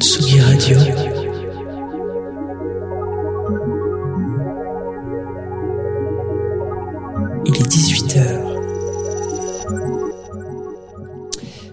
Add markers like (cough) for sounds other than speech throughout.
Tsugi Radio.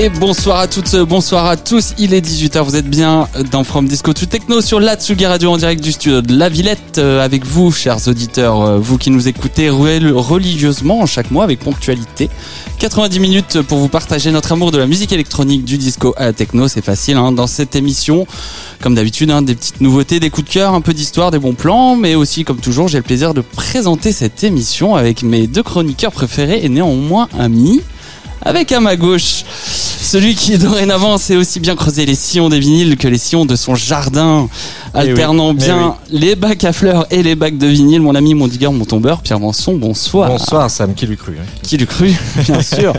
Et bonsoir à toutes, bonsoir à tous. Il est 18h, vous êtes bien dans From Disco to Techno sur la Tsugi Radio en direct du studio de La Villette. Euh, avec vous, chers auditeurs, euh, vous qui nous écoutez religieusement chaque mois avec ponctualité. 90 minutes pour vous partager notre amour de la musique électronique, du disco à la techno. C'est facile hein, dans cette émission. Comme d'habitude, hein, des petites nouveautés, des coups de cœur, un peu d'histoire, des bons plans. Mais aussi, comme toujours, j'ai le plaisir de présenter cette émission avec mes deux chroniqueurs préférés et néanmoins amis avec à ma gauche celui qui dorénavant sait aussi bien creuser les sillons des vinyles que les sillons de son jardin, Eh alternant bien les bacs à fleurs et les bacs de vinyle. Mon ami, mon digger, mon tombeur, Pierre Manson, bonsoir. Bonsoir Sam, qui l'eût cru hein. Qui l'eût cru, (laughs) bien sûr.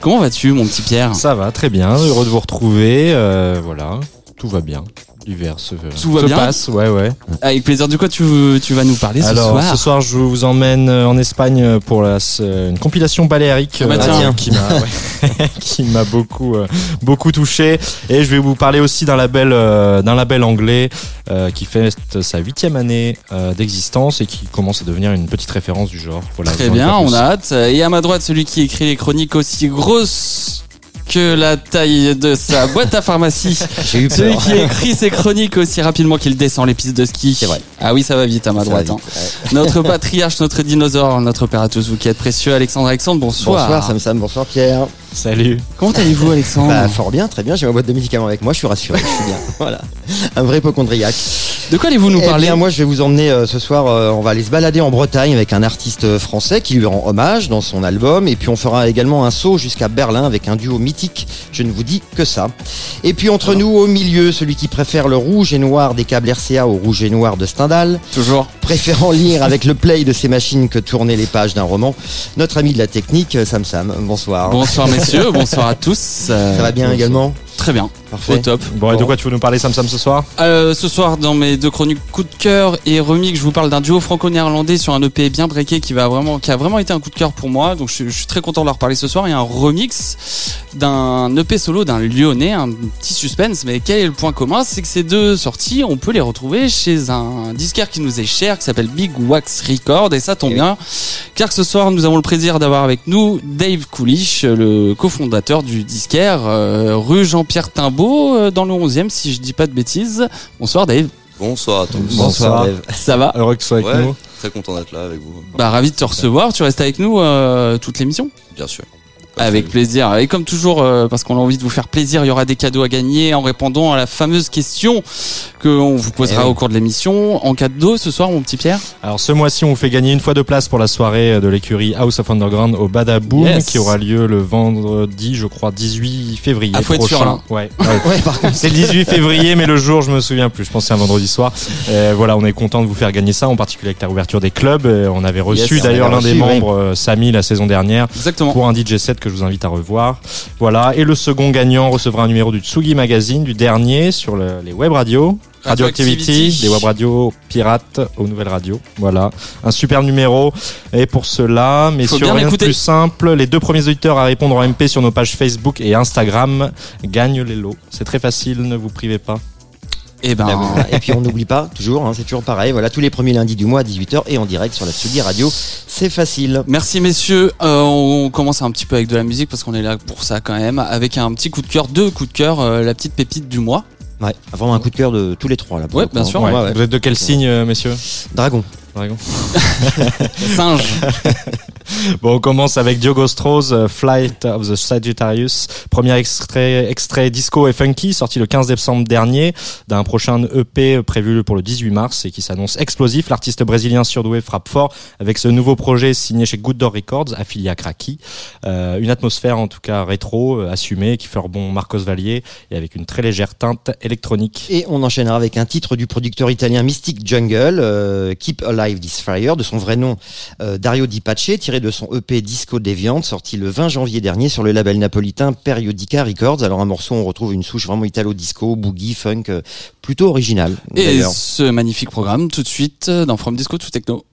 Comment vas-tu, mon petit Pierre? Ça va, très bien, heureux de vous retrouver, euh, voilà, tout va bien. L'hiver se, Tout va se bien passe, ouais, ouais. Avec plaisir. Du quoi tu, tu vas nous parler ce Alors, soir ce soir, je vous emmène euh, en Espagne pour la, euh, une compilation baléarique Ah bah euh, qui m'a ouais, (laughs) qui m'a beaucoup euh, beaucoup touché. Et je vais vous parler aussi d'un label euh, d'un label anglais euh, qui fête sa huitième année euh, d'existence et qui commence à devenir une petite référence du genre. Voilà, Très bien, on a hâte. Et à ma droite, celui qui écrit les chroniques aussi grosses que la taille de sa (laughs) boîte à pharmacie. J'ai eu Celui qui écrit ses chroniques aussi rapidement qu'il descend les pistes de ski. C'est vrai. Ah oui, ça va vite à ma droite. vite, hein. ouais. Notre (laughs) patriarche, notre dinosaure, notre père à tous, vous qui êtes précieux, Alexandre Alexandre, bonsoir. Bonsoir Sam Sam, bonsoir Pierre. Salut. Comment allez-vous, Alexandre Bah, fort bien, très bien, j'ai ma boîte de médicaments avec moi, je suis rassuré, je suis bien. (laughs) Voilà. Un vrai hypochondriaque. De quoi allez-vous nous Eh parler bien, moi, je vais vous emmener euh, ce soir. euh, on va aller se balader en Bretagne avec un artiste euh, français qui lui rend hommage dans son album. Et puis, on fera également un saut jusqu'à Berlin avec un duo mythique. Je ne vous dis que ça. Et puis, entre nous, au milieu, celui qui préfère le rouge et noir des câbles RCA au rouge et noir de Stendhal, Toujours. préférant lire avec le (laughs) play de ses machines que tourner les pages d'un roman, notre ami de la technique, Sam Sam. Bonsoir. Bonsoir messieurs, bonsoir à tous. Euh, Ça va bien également Très bien, Parfait. au top. Bon, et de quoi tu veux nous parler Sam Sam ce soir? Euh, ce soir, dans mes deux chroniques coup de cœur et remix, je vous parle d'un duo franco-néerlandais sur un EP bien breaké qui va vraiment, qui a vraiment été un coup de cœur pour moi. Donc, je, je suis très content de leur parler ce soir. Et un remix d'un EP solo d'un Lyonnais, un petit suspense. Mais quel est le point commun? C'est que ces deux sorties, on peut les retrouver chez un disquaire qui nous est cher, qui s'appelle Big Wax Record. Et ça tombe Eh bien, car ce soir, nous avons le plaisir d'avoir avec nous Dave Coolish, le cofondateur du disquaire, euh, rue Jean-Pierre Timbaud, euh, dans le 11e, si je dis pas de bêtises. Bonsoir Dave. Bonsoir à tous. Bonsoir. Dave. Ça va Heureux que tu sois avec Ouais, nous. très content d'être là avec vous. Bah ravi de te recevoir. Tu restes avec nous euh, toute l'émission? Bien sûr. Avec plaisir. Et comme toujours, euh, parce qu'on a envie de vous faire plaisir, il y aura des cadeaux à gagner en répondant à la fameuse question qu'on vous posera Eh oui. au cours de l'émission. En cadeau ce soir, mon petit Pierre? Alors ce mois-ci, on vous fait gagner une fois de place pour la soirée de l'écurie House of Underground au Badaboom Yes. qui aura lieu le vendredi, je crois, 18 février Ah, faut être sûr, prochain. là. ouais. ouais. Ouais, par contre. C'est le 18 février, mais le jour, je me souviens plus. Je pense que c'est un vendredi soir. Euh, voilà, on est content de vous faire gagner ça, en particulier avec la ouverture des clubs. Euh, on avait reçu Yes, d'ailleurs l'un des oui. membres, Samy, la saison dernière, Exactement. pour un DJ set que je vous invite à revoir. Voilà. Et le second gagnant recevra un numéro du Tsugi Magazine, du dernier sur le- les web radios. Radioactivity, des web radios pirates aux nouvelles radios. Voilà, un super numéro. Et pour cela, messieurs, rien de plus simple, les deux premiers auditeurs à répondre en MP sur nos pages Facebook et Instagram gagnent les lots. C'est très facile, ne vous privez pas. Et ben. Là, voilà. Et puis on n'oublie pas, toujours, hein, c'est toujours pareil. Voilà, tous les premiers lundis du mois à 18h et en direct sur la Tsugi Radio. C'est facile. Merci messieurs, Euh, on commence un petit peu avec de la musique parce qu'on est là pour ça quand même, avec un petit coup de cœur, deux coups de cœur, euh, la petite pépite du mois. Ouais, vraiment un coup de cœur de tous les trois là. pour Ouais, bien hein. sûr. Ouais, ouais. Vous êtes de quel signe, euh, messieurs? Dragon. Dragon (laughs) Singe. (laughs) (laughs) Bon, on commence avec Diogo Strauss, euh, Flight of the Sagittarius, premier extrait, disco et funky, sorti le 15 décembre dernier, d'un prochain EP prévu pour le 18 mars et qui s'annonce explosif. L'artiste brésilien surdoué frappe fort avec ce nouveau projet signé chez Good Door Records, affilié à Kraki. Euh, une atmosphère en tout cas rétro, euh, assumée, qui fait rebond Marcos Vallier et avec une très légère teinte électronique. Et on enchaînera avec un titre du producteur italien Mystic Jungle, Keep Alive This Fire, de son vrai nom Dario Di Pace, tiré de son EP Disco Deviant, sorti le 20 janvier dernier sur le label napolitain Periodica Records. Alors un morceau, on retrouve une souche vraiment italo-disco, boogie, funk, euh, plutôt original. Et ce magnifique programme tout de suite euh, dans From Disco to Techno.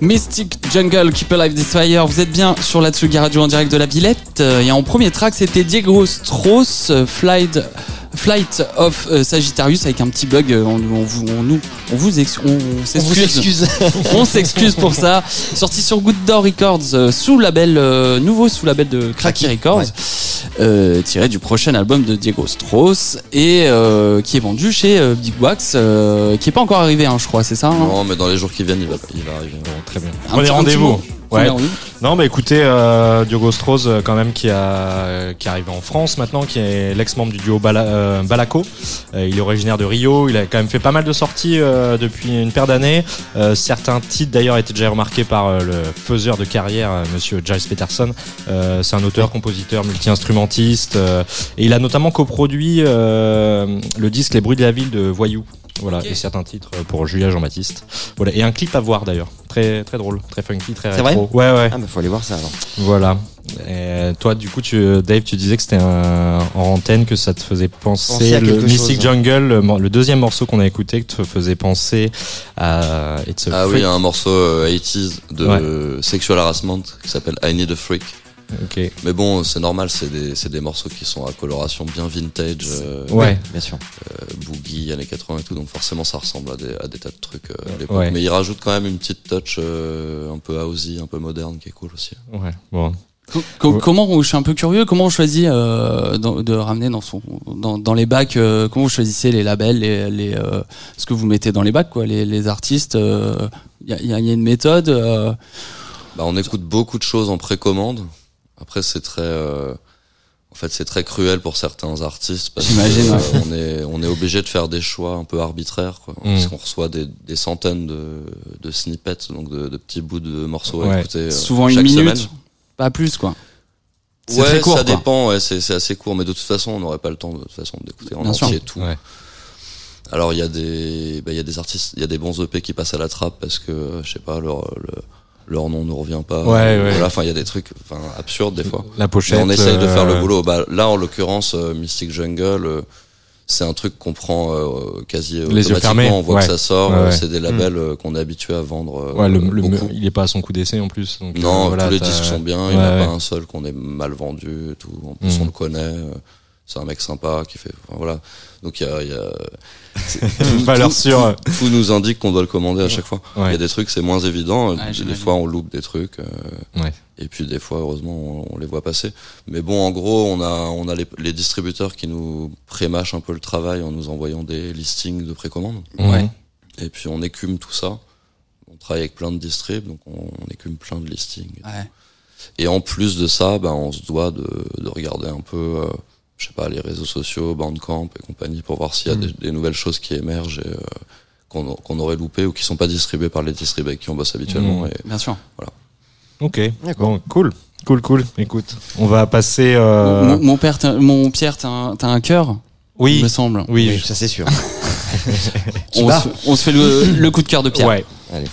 Mystic Jungle, Keep Alive This Fire. Vous êtes bien sur la Tsugi Radio en direct de la Villette. Euh, Et en premier track, c'était Diego Strauss, euh, Flight, Flight of euh, Sagittarius avec un petit bug. On, on vous, on, nous, on vous ex- on- s'excuse. excuse. (laughs) On s'excuse pour ça. Sorti sur Good Door Records, sous label euh, nouveau sous label de Cracky Records, euh, tiré du prochain album de Diego Strauss et euh, qui est vendu chez euh, Big Wax, euh, qui est pas encore arrivé, hein, je crois, c'est ça. hein? Non, mais dans les jours qui viennent, il va, il va arriver. Bon, très bien. Un rendez-vous. Ouais. Non, mais écoutez, euh, Diogo Strauss, euh, quand même, qui a qui est arrivé en France maintenant, qui est l'ex-membre du duo Bala- euh, Balaco. Euh, il est originaire de Rio. Il a quand même fait pas mal de sorties euh, depuis une paire d'années. Euh, certains titres d'ailleurs étaient déjà remarqués par le faiseur de carrière, Monsieur Giles Peterson. Euh, c'est un auteur, compositeur, multi-instrumentiste, euh, et il a notamment coproduit euh, le disque Les bruits de la ville de Voyou. Voilà, et certains titres euh, pour Julia Jean-Baptiste. Voilà, et un clip à voir d'ailleurs, très très drôle, très funky, très C'est rétro. Ouais, ouais. Ah, bah, faut aller voir ça alors. Voilà. Et toi, du coup, tu, Dave, tu disais que c'était en antenne que ça te faisait penser, Penser le Mystic chose. Jungle, le, deuxième morceau qu'on a écouté, que te faisait penser à It's a Ah Freak. oui, un morceau euh, 80s de Sexual Harassment qui s'appelle I Need a Freak. Ok. Mais bon, c'est normal, c'est des, c'est des morceaux qui sont à coloration bien vintage, euh, Ouais. Bien sûr. euh, boogie, années 80 et tout, donc forcément ça ressemble à des, à des tas de trucs euh, à l'époque. Ouais. Mais il rajoute quand même une petite touch euh, un peu housey, un peu moderne qui est cool aussi. Ouais. Bon. Co-. Comment on- je suis un peu curieux, comment on choisit euh, dans- de ramener dans son dans, dans les bacs euh, comment vous choisissez les labels, les, les euh, ce que vous mettez dans les bacs quoi, les, les artistes. Il y, a, y a- y a une méthode. euh, Bah, on écoute beaucoup de choses en précommande. Après, c'est très. euh, fait, c'est très cruel pour certains artistes parce que euh, on est on est obligé de faire des choix un peu arbitraires, quoi. Mm. Parce qu'on reçoit des, des centaines de, de snippets, donc de, de petits bouts de morceaux à écouter. euh, Souvent une chaque minute, semaine. pas plus quoi. Ouais, très court, ça quoi. dépend. Ouais, c'est c'est assez court, mais de toute façon, on n'aurait pas le temps de, toute façon d'écouter en Bien sûr. entier tout. Ouais. Alors il y a des bah, il y a des artistes, il y a des bons EP qui passent à la trappe parce que euh, je sais pas leur le- leur nom ne revient pas. Ouais, ouais. Voilà, enfin il y a des trucs enfin absurdes des fois. La Mais pochette. on essaye de faire le euh, boulot. Bah, là, en l'occurrence, euh, Mystic Jungle, euh, c'est un truc qu'on prend euh, quasi yeux automatiquement. fermés, On voit ouais. que ça sort. Ouais, euh, ouais. C'est des labels euh, qu'on est habitué à vendre. euh, Ouais, le, le- il est pas à son coup d'essai en plus. Donc, euh, Non, voilà, tous les disques sont bien. Il n'y en a pas un seul qu'on ait mal vendu. Tout. En plus, Mhm. on le connaît. C'est un mec sympa qui fait. enfin, voilà. Donc il y a, y a (laughs) Valeur tout- sûre. tout nous indique qu'on doit le commander à chaque fois. Il Ouais. y a des trucs, c'est moins évident. Ouais, des fois, on loupe des trucs. euh, Ouais. Et puis des fois, heureusement, on, on les voit passer. Mais bon, en gros, on a, on a les, les distributeurs qui nous prémâchent un peu le travail en nous envoyant des listings de précommande. Ouais. Et puis on écume tout ça. On travaille avec plein de distribs, donc on, on écume plein de listings. Ouais. Et en plus de ça, ben, on se doit de, de regarder un peu, euh, je sais pas, les réseaux sociaux, Bandcamp et compagnie, pour voir s'il y a Mm. des, des nouvelles choses qui émergent et euh, qu'on qu'on aurait loupé ou qui sont pas distribuées par les distribs avec qui on bosse habituellement. Mm. Et Bien sûr. Ok. D'accord. Bon, cool. Cool, cool. Écoute, on va passer. euh, Mon, mon père, t'as- mon Pierre, t'as un, t'as un cœur, il Oui. me semble. Oui. Oui, ça c'est sûr. (laughs) On bat. se, on se fait le, le coup de cœur de Pierre. Ouais. Allez.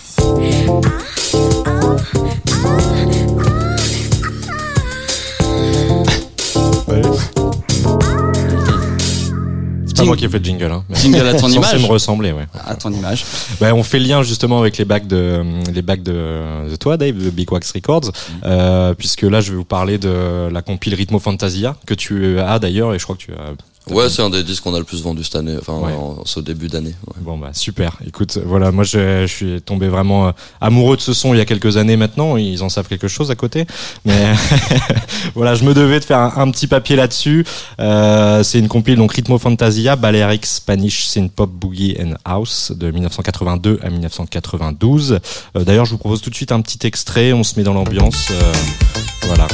Pas moi qui ai fait le jingle. Hein. Jingle à ton (laughs) Censé image. me ressembler, ouais. À ton image. Ben, on fait le lien justement avec les bacs de les bacs de, de toi, Dave, de Big Wax Records, euh, puisque là, je vais vous parler de la compile Ritmo Fantasia que tu as d'ailleurs, et je crois que tu as. Ouais, c'est un des disques qu'on a le plus vendu cette année, enfin, Ouais. en, ce début d'année. ouais. Bon bah super. Écoute, voilà, moi je, je suis tombé vraiment euh, amoureux de ce son il y a quelques années maintenant. Ils en savent quelque chose à côté, mais (laughs) voilà, je me devais de faire un, un petit papier là-dessus. Euh, c'est une compile donc Ritmo Fantasia, Balearic Spanish Synth Pop Boogie and House de 1982 à 1992. Euh, D'ailleurs, je vous propose tout de suite un petit extrait. On se met dans l'ambiance. euh, voilà.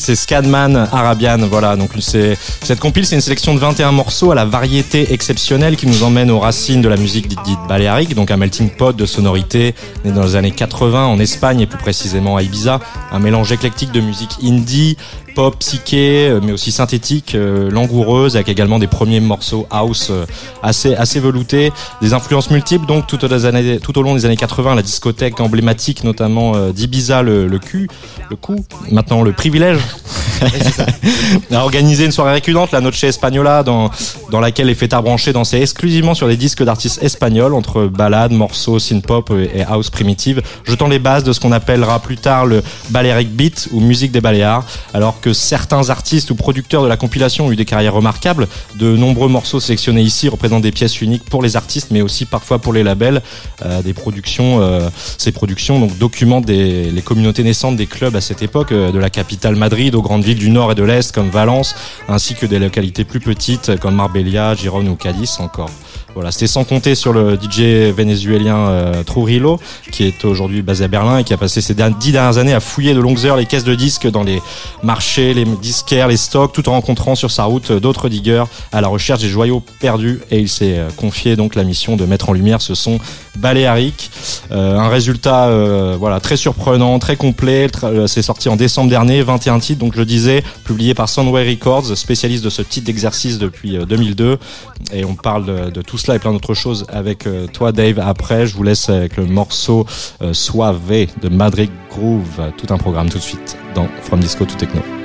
C'est Scadman Arabian, voilà. Donc c'est cette compile, c'est une sélection de 21 morceaux à la variété exceptionnelle qui nous emmène aux racines de la musique dite, dite baléarique, donc un melting pot de sonorités né dans les années 80 en Espagne et plus précisément à Ibiza, un mélange éclectique de musique indie, pop, psyché, euh, mais aussi synthétique, euh, langoureuse, avec également des premiers morceaux house euh, assez assez veloutés, des influences multiples donc tout au, des années, tout au long des années 80, la discothèque emblématique notamment euh, d'Ibiza, le, le cul, le coup, maintenant le privilège. (laughs) A organisé une soirée récurrente, la Noche Española, dans, dans laquelle les fêtards branchés dansaient exclusivement sur des disques d'artistes espagnols, entre ballades, morceaux, synth-pop et house primitive, jetant les bases de ce qu'on appellera plus tard le Balearic Beat ou musique des Baléares, alors que certains artistes ou producteurs de la compilation ont eu des carrières remarquables, de nombreux morceaux sélectionnés ici représentent des pièces uniques pour les artistes, mais aussi parfois pour les labels, euh, des productions, euh, ces productions documentent les communautés naissantes des clubs à cette époque, euh, de la capitale Madrid aux grandes villes du nord et de l'est comme Valence, ainsi que des localités plus petites comme Marbella, Gérone ou Cadiz encore. Voilà, c'était sans compter sur le DJ vénézuélien euh, Trujillo, qui est aujourd'hui basé à Berlin et qui a passé dernières- dix dernières années à fouiller de longues heures les caisses de disques dans les marchés, les disquaires, les stocks, tout en rencontrant sur sa route euh, d'autres diggers à la recherche des joyaux perdus. Et il s'est euh, confié donc la mission de mettre en lumière ce son baléarique. Euh, un résultat euh, voilà très surprenant, très complet. C'est sorti en décembre dernier, 21 titres, donc je le disais, publié par Soundway Records, spécialiste de ce type d'exercice depuis euh, 2002. Et on parle de, de tout cela et plein d'autres choses avec euh, toi, Dave. Après, je vous laisse avec le morceau euh, Suave de Madrid Groove. Tout un programme tout de suite dans From Disco to Techno.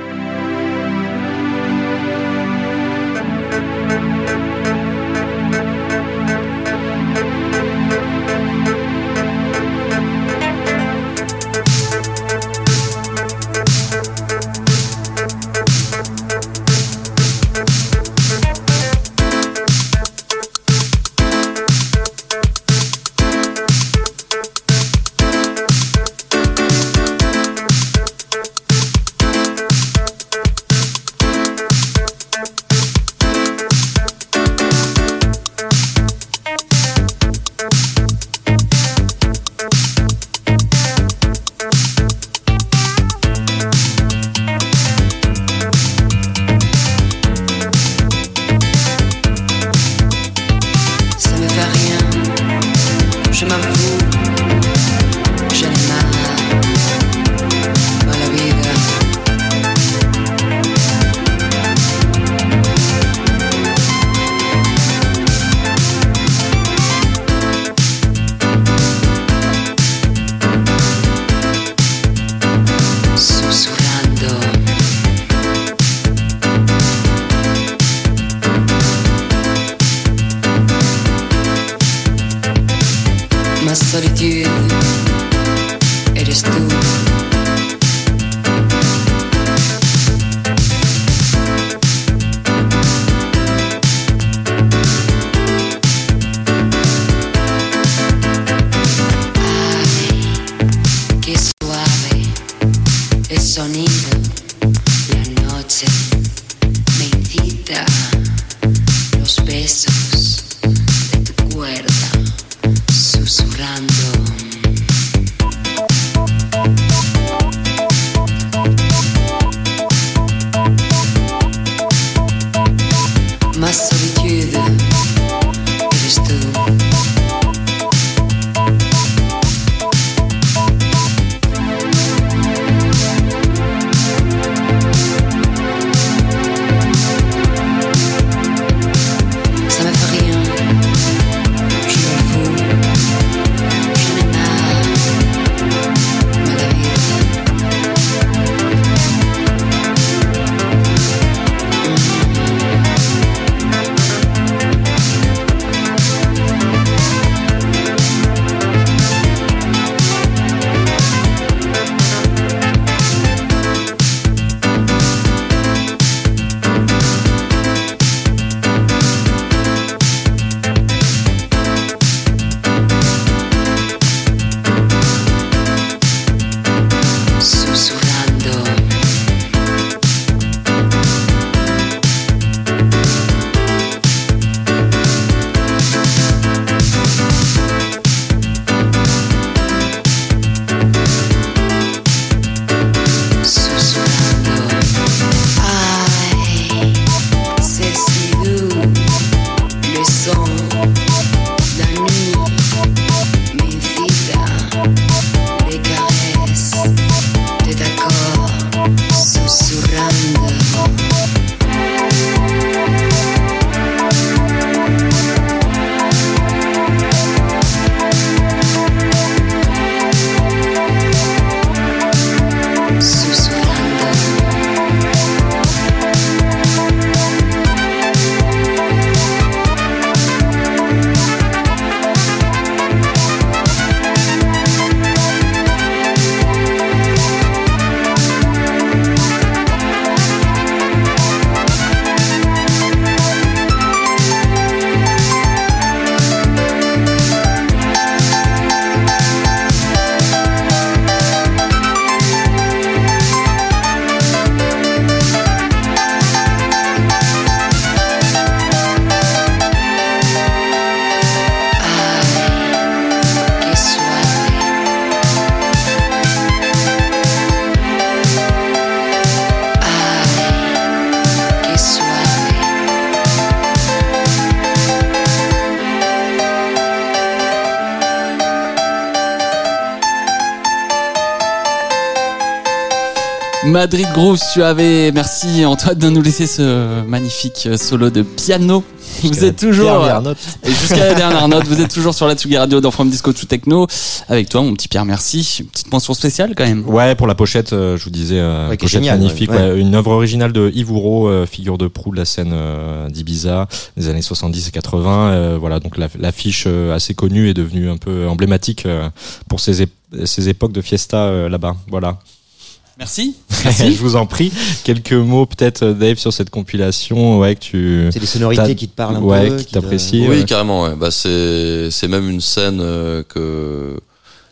Madrid Groove Suave, merci Antoine de nous laisser ce magnifique euh, solo de piano. Vous êtes toujours et jusqu'à la dernière (laughs) note, vous êtes toujours sur la Tsugi Radio dans From Disco to Techno avec toi mon petit Pierre, merci. Une petite mention spéciale quand même. Ouais, pour la pochette, euh, je vous disais, euh, Ouais, pochette magnifique, ouais. ouais, une œuvre originale de Yves Ouro, euh, figure de proue de la scène euh, d'Ibiza des années 70 et 80. euh, voilà, donc la- l'affiche euh, assez connue est devenue un peu emblématique euh, pour ces, ép- ces époques de fiesta euh, là-bas. Voilà. Merci. (laughs) je vous en prie, quelques mots peut-être euh, Dave sur cette compilation, ouais que tu C'est des sonorités qui te parlent un ouais, peu. qui te- t'apprécient. Oui, ouais. carrément. Ouais. Bah, c'est c'est même une scène euh, que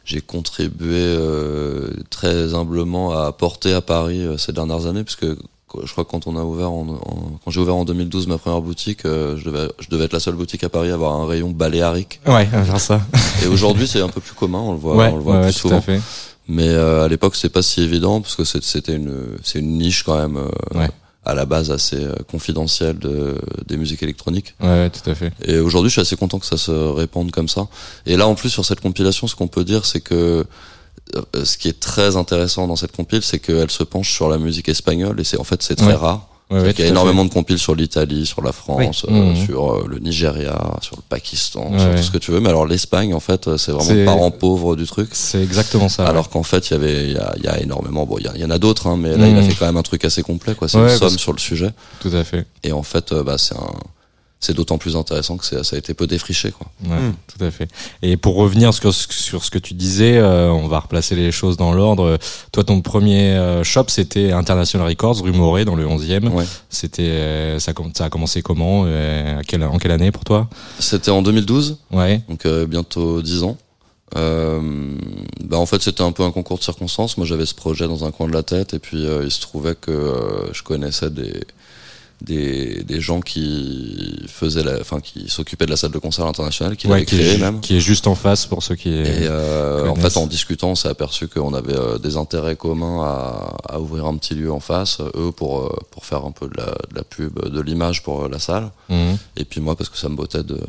j'ai contribué euh, très humblement à apporter à Paris euh, ces dernières années, puisque je crois que quand on a ouvert, en, en- quand j'ai ouvert en 2012 ma première boutique, euh, je devais, je devais être la seule boutique à Paris à avoir un rayon baléarique. Ouais, on va faire ça. Et aujourd'hui, c'est un peu plus commun, on le voit, ouais, on le voit ouais, plus tout souvent. à fait. Mais euh, à l'époque, c'est pas si évident parce que c'était une, c'est une niche quand même euh, Ouais. à la base assez euh, confidentielle de, des musiques électroniques. Ouais, ouais, tout à fait. Et aujourd'hui, je suis assez content que ça se répande comme ça. Et là, en plus, sur cette compilation, ce qu'on peut dire, c'est que euh, ce qui est très intéressant dans cette compile, c'est qu'elle se penche sur la musique espagnole et c'est en fait c'est très Ouais. rare. Ouais, C'est ouais, qu'il y a énormément de compiles sur l'Italie, sur la France, Oui. euh, Mhm. sur euh, le Nigeria, sur le Pakistan, Ouais, sur tout ce que tu veux. Mais alors l'Espagne, en fait, euh, c'est vraiment le parent pauvre du truc. C'est exactement ça. Alors qu'en fait, il y avait, il y a, il y a énormément. Bon, il y, il en a d'autres, hein, mais là, il a Mhm. fait quand même un truc assez complet. quoi. C'est une somme sur le sujet. Tout à fait. Et en fait, bah, c'est un, c'est d'autant plus intéressant que ça a été peu défriché, quoi. Ouais, Mm. tout à fait. Et pour revenir sur, sur ce que tu disais, euh, on va replacer les choses dans l'ordre. Toi, ton premier euh, shop, c'était International Records, rue dans le 11e. Ouais. C'était, euh, ça, a commencé comment euh, à quelle, En quelle année pour toi? C'était en 2012. Ouais. donc euh, bientôt 10 ans. Euh, bah en fait c'était un peu un concours de circonstances. Moi j'avais ce projet dans un coin de la tête et puis euh, il se trouvait que euh, je connaissais des, des des gens qui faisaient la, enfin qui s'occupaient de la salle de concert internationale, qui ouais, l'avaient qui, créée est, même. qui est juste en face pour ceux qui. Et euh, en fait, en discutant, on s'est aperçu qu'on avait euh, des intérêts communs à, à ouvrir un petit lieu en face, eux pour euh, pour faire un peu de la, de la pub, de l'image pour euh, la salle, Mhm. et puis moi parce que ça me bottait de, de,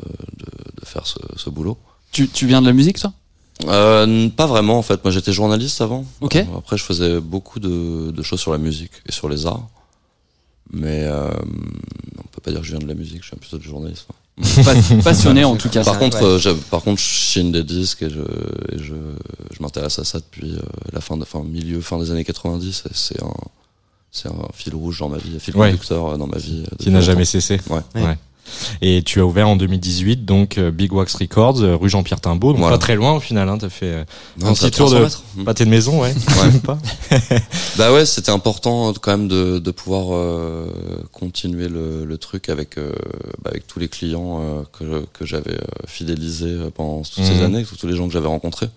de faire ce, ce boulot. Tu, tu viens de la musique, toi? Euh, pas vraiment en fait. Moi j'étais journaliste avant. Ok. Euh, Après je faisais beaucoup de, de choses sur la musique et sur les arts. Mais euh, on peut pas dire que je viens de la musique, je viens plutôt du journalisme. Pas- Passionné en (laughs) tout cas. Par ça, contre, ouais. euh, j'ai- par contre, je signe des disques et je, et je, je m'intéresse à ça depuis euh, la fin, de, fin milieu, fin des années 90. et C'est un, c'est un fil rouge dans ma vie, un fil Ouais. conducteur dans ma vie. euh, Qui n'a jamais cessé. Ouais. Ouais. Et tu as ouvert en 2018, donc euh, Big Wax Records, euh, rue Jean-Pierre Timbaud, donc Voilà. pas très loin au final. Hein, T'as fait euh, Non, un petit tour de 300 mètres. Pâté de maison, ouais. Ouais. (laughs) Même pas. (laughs) Bah ouais, c'était important quand même de, de pouvoir euh, continuer le, le truc avec euh, bah, avec tous les clients euh, que, que j'avais euh, fidélisés pendant toutes ces Mhm. années, tous les gens que j'avais rencontrés.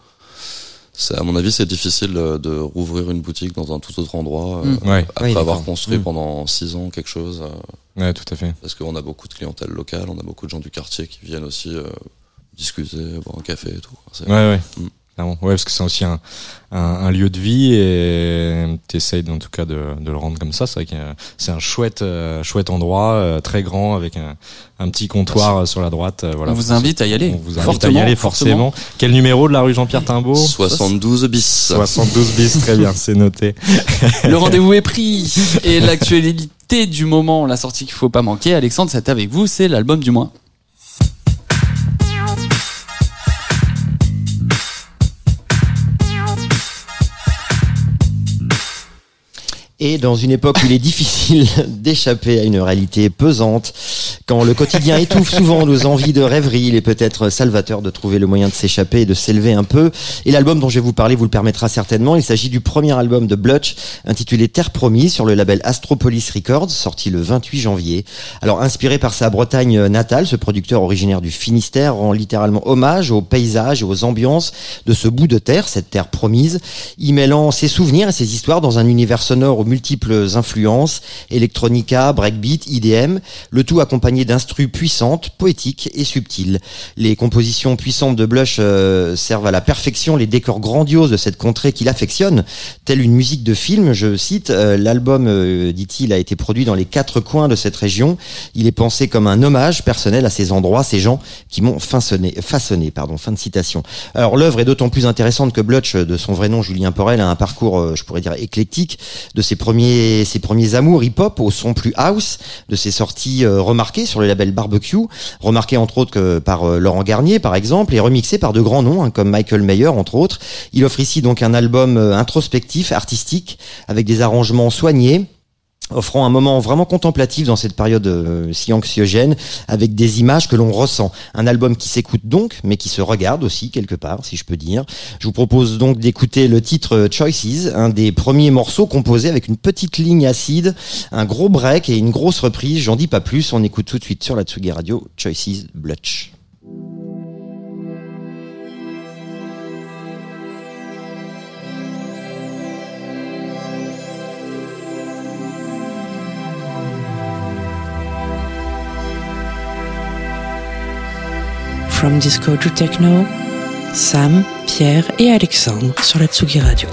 C'est à mon avis, c'est difficile de rouvrir une boutique dans un tout autre endroit euh, Mhm. Ouais, après avoir construit Mhm. pendant six ans quelque chose. Ouais, tout à fait. parce qu'on a beaucoup de clientèle locale, on a beaucoup de gens du quartier qui viennent aussi euh, discuter, boire un café et tout. Ouais, ouais. Mm. Ouais, parce que c'est aussi un, un, un lieu de vie et t'essayes en tout cas de, de le rendre comme ça. C'est vrai que euh, c'est un chouette, euh, chouette endroit, euh, très grand, avec un, un petit comptoir sur la droite. euh, voilà. On vous invite à y aller. On vous invite Fortement, à y aller fortement. forcément. Quel numéro de la rue Jean-Pierre Timbaud 72 bis. 72 bis, très bien, c'est noté. Le rendez-vous est pris. Et (laughs) l'actualité du moment, la sortie qu'il faut pas manquer. Alexandre, c'est avec vous, c'est l'album du mois. Et dans une époque où il est (laughs) difficile (laughs) d'échapper à une réalité pesante, quand le quotidien (laughs) étouffe souvent nos envies de rêverie, il est peut-être salvateur de trouver le moyen de s'échapper et de s'élever un peu. Et l'album dont je vais vous parler vous le permettra certainement. Il s'agit du premier album de Blutch, intitulé Terre Promise, sur le label Astropolis Records, sorti le 28 janvier. Alors, inspiré par sa Bretagne natale, ce producteur originaire du Finistère rend littéralement hommage aux paysages et aux ambiances de ce bout de terre, cette terre promise, y mêlant ses souvenirs et ses histoires dans un univers sonore multiples influences, electronica, breakbeat, IDM, le tout accompagné d'instrus puissantes, poétiques et subtiles. Les compositions puissantes de Blush euh, servent à la perfection les décors grandioses de cette contrée qu'il affectionne, telle une musique de film, je cite, euh, l'album, euh, dit-il, a été produit dans les quatre coins de cette région. Il est pensé comme un hommage personnel à ces endroits, ces gens qui m'ont façonné, façonné, pardon, fin de citation. Alors l'œuvre est d'autant plus intéressante que Blutch, de son vrai nom Julien Porel, a un parcours, euh, je pourrais dire, éclectique, de ses ses premiers amours hip-hop au son plus house, de ses sorties euh, remarquées sur le label Barbecue, remarquées entre autres par euh, Laurent Garnier par exemple, et remixées par de grands noms hein, comme Michael Mayer entre autres. Il offre ici donc un album euh, introspectif, artistique, avec des arrangements soignés offrant un moment vraiment contemplatif dans cette période euh, si anxiogène, avec des images que l'on ressent. Un album qui s'écoute donc, mais qui se regarde aussi quelque part, si je peux dire. Je vous propose donc d'écouter le titre euh, Choices, un des premiers morceaux composés avec une petite ligne acide, un gros break et une grosse reprise. J'en dis pas plus, on écoute tout de suite sur la Tsugi Radio, Choices Blutch. From Disco to Techno, Sam, Pierre et Alexandre sur la Tsugi Radio.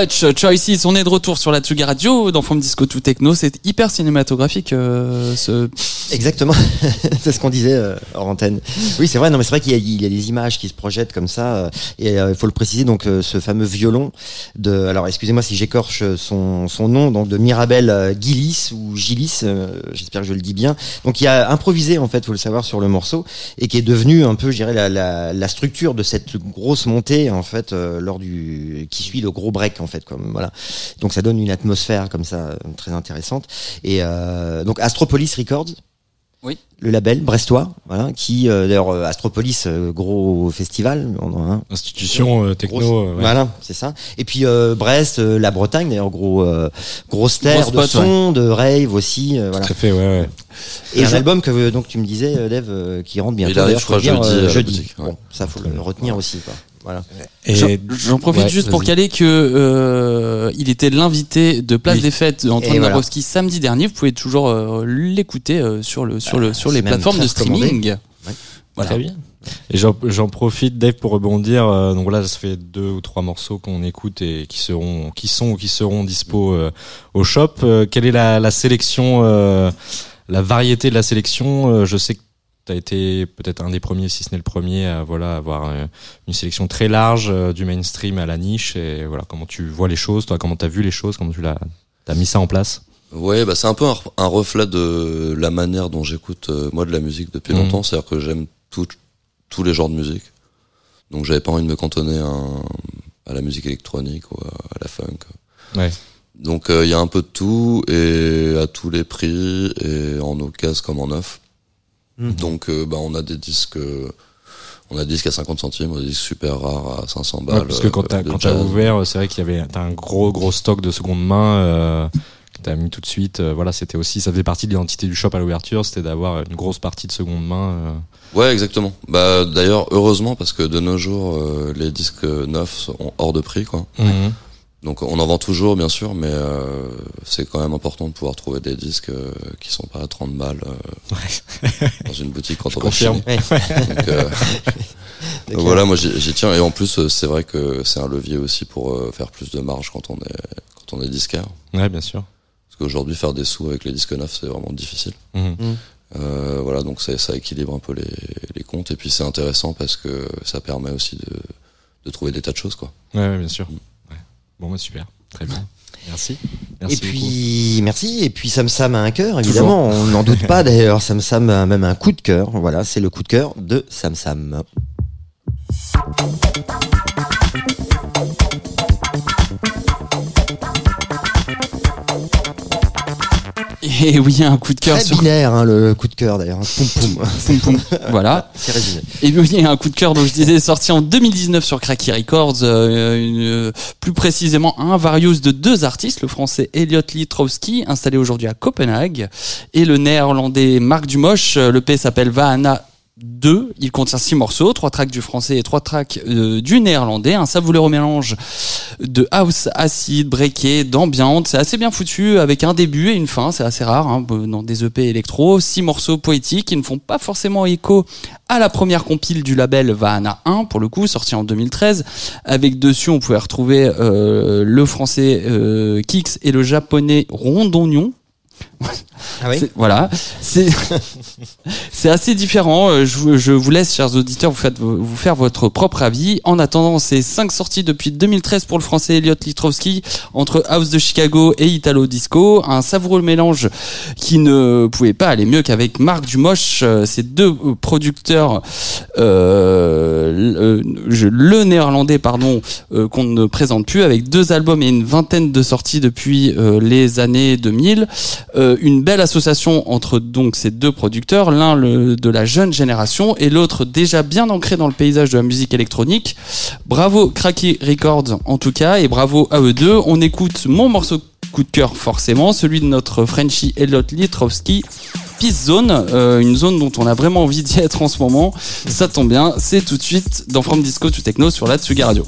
Blutch Choices, on est de retour sur la Tsuga Radio dans From Disco to Techno. C'est hyper cinématographique euh, ce. Exactement, (laughs) c'est ce qu'on disait euh, antenne. Oui, c'est vrai. Non, mais c'est vrai qu'il y, a- des images qui se projettent comme ça. euh, et euh, il faut le préciser. Donc, ce fameux violon de. Alors, excusez-moi si j'écorche son, son nom. Donc, de Mirabel Gillis ou Gillis. J'espère que je le dis bien. Donc, il a improvisé en fait, faut le savoir, sur le morceau et qui est devenu un peu, je dirais, la, la, la structure de cette grosse montée en fait lors du qui suit le gros break en. Comme voilà. Donc, ça donne une atmosphère comme ça euh, très intéressante. Et euh, donc, Astropolis Records le label brestois, voilà, qui euh, d'ailleurs Astropolis, euh, gros festival, on en a un. Institution euh, techno. Grosse- ouais. Voilà, c'est ça. Et puis euh, Brest, euh, la Bretagne, d'ailleurs gros euh, grosse terre Gros de spot, son, de rave aussi, euh, voilà. Tout à fait, ouais, ouais. Et un Je- album que donc tu me disais, Dave, euh, qui rentre bientôt. Il arrive, d'ailleurs, je crois, dire, jeudi, euh, jeudi. boutique, ouais. Bon, ça faut le retenir aussi, quoi. Voilà. J'en- profite Ouais, juste pour caler que euh, il était l'invité de Place Oui. des Fêtes d'Antoine voilà. Dabrowski samedi dernier. Vous pouvez toujours euh, l'écouter euh, sur le sur le sur les plateformes de streaming. Voilà. Très bien. Et j'en j'en profite, Dave, pour rebondir. euh, donc là, ça fait deux ou trois morceaux qu'on écoute et qui seront, qui sont ou qui seront dispo euh, au shop. Euh, quelle est la, la sélection, euh, la variété de la sélection Euh, Je sais que tu as été peut-être un des premiers, si ce n'est le premier, à voilà avoir euh, une sélection très large euh, du mainstream à la niche. Et voilà, comment tu vois les choses, toi, comment tu as vu les choses, comment tu l'as as mis ça en place? Ouais, bah c'est un peu un, un reflet de la manière dont j'écoute euh, moi de la musique depuis Mhm. longtemps. C'est-à-dire que j'aime tous les genres de musique. Donc j'avais pas envie de me cantonner à, la musique électronique ou à, à la funk. Ouais. Donc euh, il y a un peu de tout et à tous les prix et en occasion comme en neuf. Mhm. Donc euh, bah on a des disques. euh, on a des disques à 50 centimes, on a des disques super rares à 500 Ouais, balles. parce que quand euh, t'as de quand t'as jazz. ouvert, c'est vrai qu'il y avait t'as un gros gros stock de seconde main euh, que t'as mis tout de suite. euh, voilà, c'était aussi ça faisait partie de l'identité du shop à l'ouverture, c'était d'avoir une grosse partie de seconde main. euh. Ouais, exactement. Bah d'ailleurs, heureusement parce que de nos jours, euh, les disques neufs sont hors de prix, quoi. Donc on en vend toujours, bien sûr, mais euh, c'est quand même important de pouvoir trouver des disques euh, qui sont pas à 30 balles euh, (laughs) dans une boutique quand on va confirme. chiner. Donc, euh, (laughs) donc voilà, moi j'y tiens. Et en plus, euh, c'est vrai que c'est un levier aussi pour euh, faire plus de marge quand on est quand on est disquaire. Ouais, bien sûr. Parce qu'aujourd'hui, faire des sous avec les disques neufs, c'est vraiment difficile. Mhm. Euh, voilà, donc ça, ça équilibre un peu les, les comptes. Et puis c'est intéressant parce que ça permet aussi de, de trouver des tas de choses, quoi. Ouais, ouais, bien sûr. Ouais. Bon, bah super, très bien. Merci. Merci et beaucoup. puis, merci. Et puis, Sam Sam a un cœur, évidemment. On n'en doute pas (laughs) d'ailleurs. Sam Sam a même un coup de cœur. Voilà, c'est le coup de cœur de Sam Sam. Et (laughs) oui, un coup de cœur Très sur binaire, hein, le coup de cœur d'ailleurs. Poum poum. (laughs) Poum Poum. (laughs) Voilà. C'est résumé. Et oui, un coup de cœur, donc je disais, sorti en 2019 sur Cracky Records, euh, une, plus précisément un Various de deux artistes, le français Elliot Litrowski, installé aujourd'hui à Copenhague, et le néerlandais Marc Dumoche. Euh, Le P s'appelle Vahana 2. Il contient six morceaux, trois tracks du français et trois tracks euh, du néerlandais. Un savoureux mélange de house acide, breaké, d'ambiance. C'est assez bien foutu avec un début et une fin. C'est assez rare hein, dans des EP électro. Six morceaux poétiques qui ne font pas forcément écho à la première compile du label Vahana 1 pour le coup, sorti en 2013. Avec dessus, on pouvait retrouver euh, le français euh, Kix et le japonais Rondonion. Ah Voilà, (laughs) c'est assez différent. Euh, Je, vous- laisse, chers auditeurs, vous, faites, vous faire votre propre avis. En attendant, c'est cinq sorties depuis 2013 pour le français Elliot Litrowski entre House de Chicago et Italo Disco. Un savoureux mélange qui ne pouvait pas aller mieux qu'avec Marc Dumoche. Euh, Ces deux producteurs, euh, le, néerlandais, pardon, qu'on ne présente plus, avec deux albums et une vingtaine de sorties depuis les années 2000. Euh, une belle association entre donc ces deux producteurs, l'un de la jeune génération et l'autre déjà bien ancré dans le paysage de la musique électronique. Bravo Cracky Records en tout cas et bravo à eux deux. On écoute mon morceau coup de cœur forcément, celui de notre Frenchie Elliot Litrowski. Peace Zone, euh, une zone dont on a vraiment envie d'y être en ce moment. Ça tombe bien, c'est tout de suite dans From Disco to Techno sur la Tsugi Radio.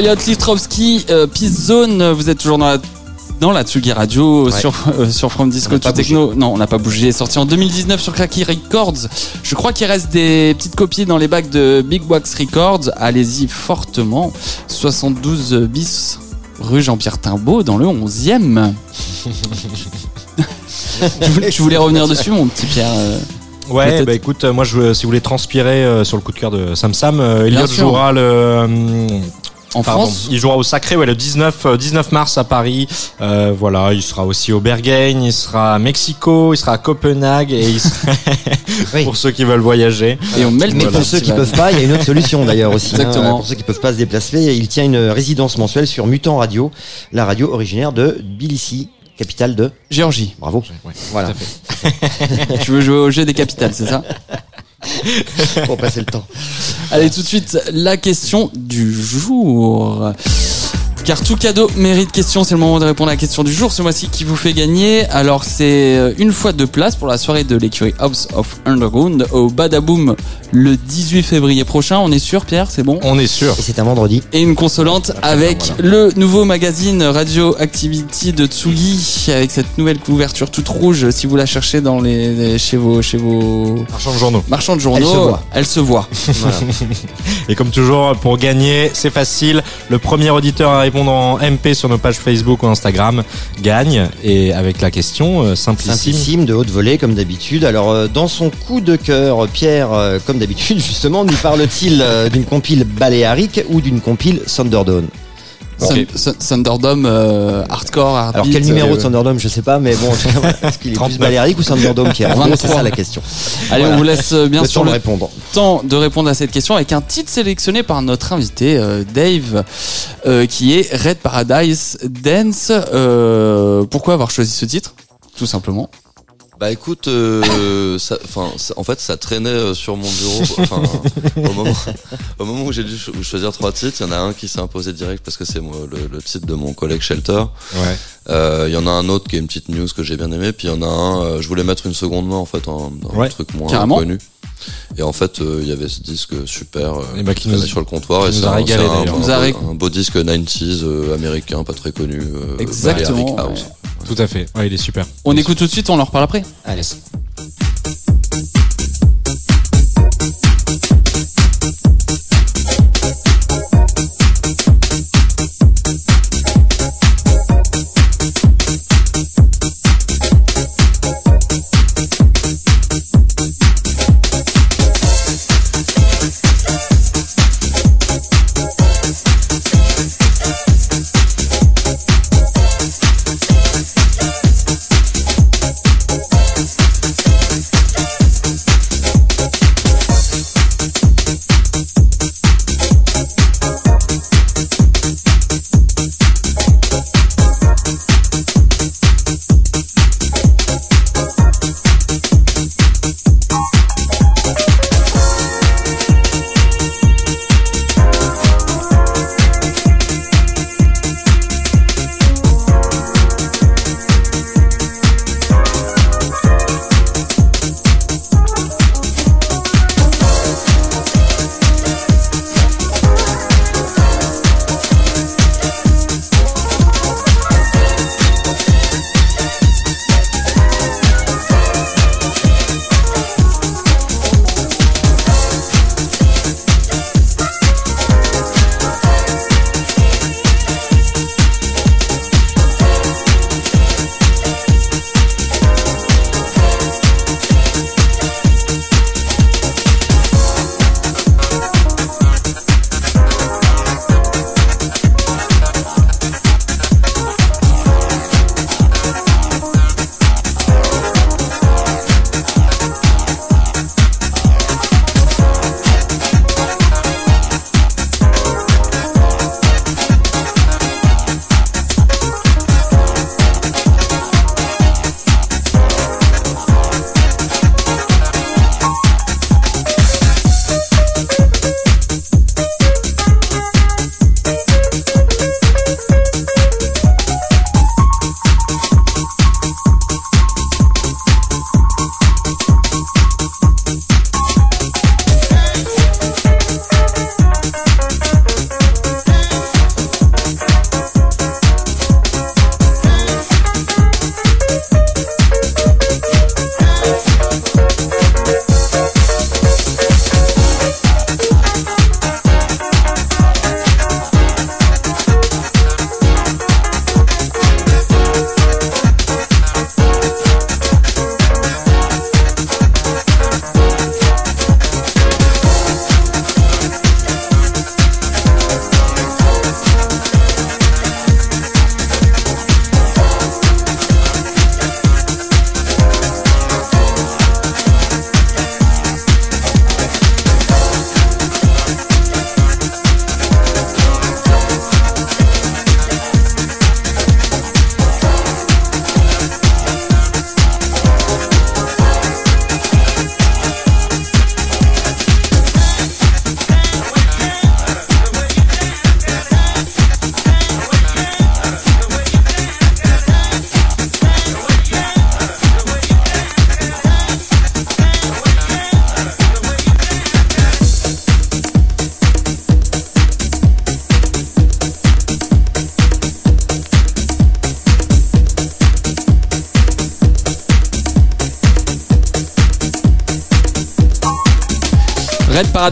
Elliot Litrovski, euh, Peace Zone, vous êtes toujours dans la dans la Tsugi Radio Ouais. sur euh, sur From Disco to Techno. Non, on n'a pas bougé. Sorti en 2019 sur Cracky Records. Je crois qu'il reste des petites copies dans les bacs de Big Wax Records. Allez-y fortement. 72 bis rue Jean-Pierre Timbaud dans le 11e. (laughs) tu, voulais, revenir dessus, mon petit Pierre euh, Ouais, bah écoute, euh, moi je, si vous voulez transpirer euh, sur le coup de cœur de Sam Sam, euh, Elliot jouera le. Euh, En pardon, France il jouera au Sacré ouais, le 19, euh, 19 mars à Paris. Euh, voilà, il sera aussi au Berghain, il sera à Mexico, il sera à Copenhague et il sera (laughs) Oui. (laughs) pour ceux qui veulent voyager. et au Melt Mais pour ceux qui peuvent pas, il y a une autre solution d'ailleurs aussi. hein. Exactement. Pour ceux qui peuvent pas se déplacer, il tient une résidence mensuelle sur Mutant Radio, la radio originaire de Tbilissi, capitale de. Géorgie. Bravo. Ouais, Voilà. tout à fait. (laughs) tu veux jouer au jeu des capitales, c'est ça? (laughs) Pour passer le temps. Allez, tout de suite, la question du jour. Car tout cadeau mérite question, c'est le moment de répondre à la question du jour ce mois-ci qui vous fait gagner? Alors c'est euh, une fois de place pour la soirée de l'écurie House of Underground au Badaboom le 18 février prochain. On est sûr Pierre, c'est bon? On est sûr. Et c'est un vendredi. et une consolante avec le nouveau magazine Radio Activity de Tsugi avec cette nouvelle couverture toute rouge si vous la cherchez dans les, les- chez vos chez vos Marchand de journaux. marchands de journaux Elle se voit. elle se voit. Voilà. (laughs) Et comme toujours, pour gagner, c'est facile. Le premier auditeur à répondre en MP sur nos pages Facebook ou Instagram gagne. Et avec la question euh, simplissime. De haute volée, comme d'habitude. Alors, euh, dans son coup de cœur, Pierre, euh, comme d'habitude, (laughs) justement, nous parle-t-il d'une compile baléarique ou d'une compile Thunderdome? Thunderdome euh, hardcore Alors, heartbeat, quel numéro euh, de Thunderdome, je sais pas, mais bon, (laughs) est-ce qu'il est plus 39. baléarique ou Thunderdome, gros, c'est 23. ça la question. Allez, Voilà. on vous laisse euh, bien Le sûr temps le répondre. temps de répondre à cette question avec un titre sélectionné par notre invité euh, Dave, euh, qui est Red Paradise Dance. Euh, pourquoi avoir choisi ce titre Tout simplement? Bah écoute, euh, ça, en fait, ça traînait euh, sur mon bureau. Enfin, (laughs) au moment, au moment où j'ai dû cho- choisir trois titres, il y en a un qui s'est imposé direct parce que c'est moi, le, le titre de mon collègue Shelter. Ouais. Euh, Il y en a un autre qui est une petite news que j'ai bien aimé, puis il y en a un, euh, je voulais mettre une seconde main en fait, un, un Ouais, truc moins carrément. connu. Et en fait, euh, il y avait ce disque super euh, Et bah, qui traînait nous- sur le comptoir. qui et nous c'est a un- régalé, c'est un, un, a ré- un beau disque 90s euh, américain, pas très connu. euh, Exactement, Balearic House. ouais. Tout à fait. Ouais, il est super. On écoute tout de suite, on en reparle après. Allez.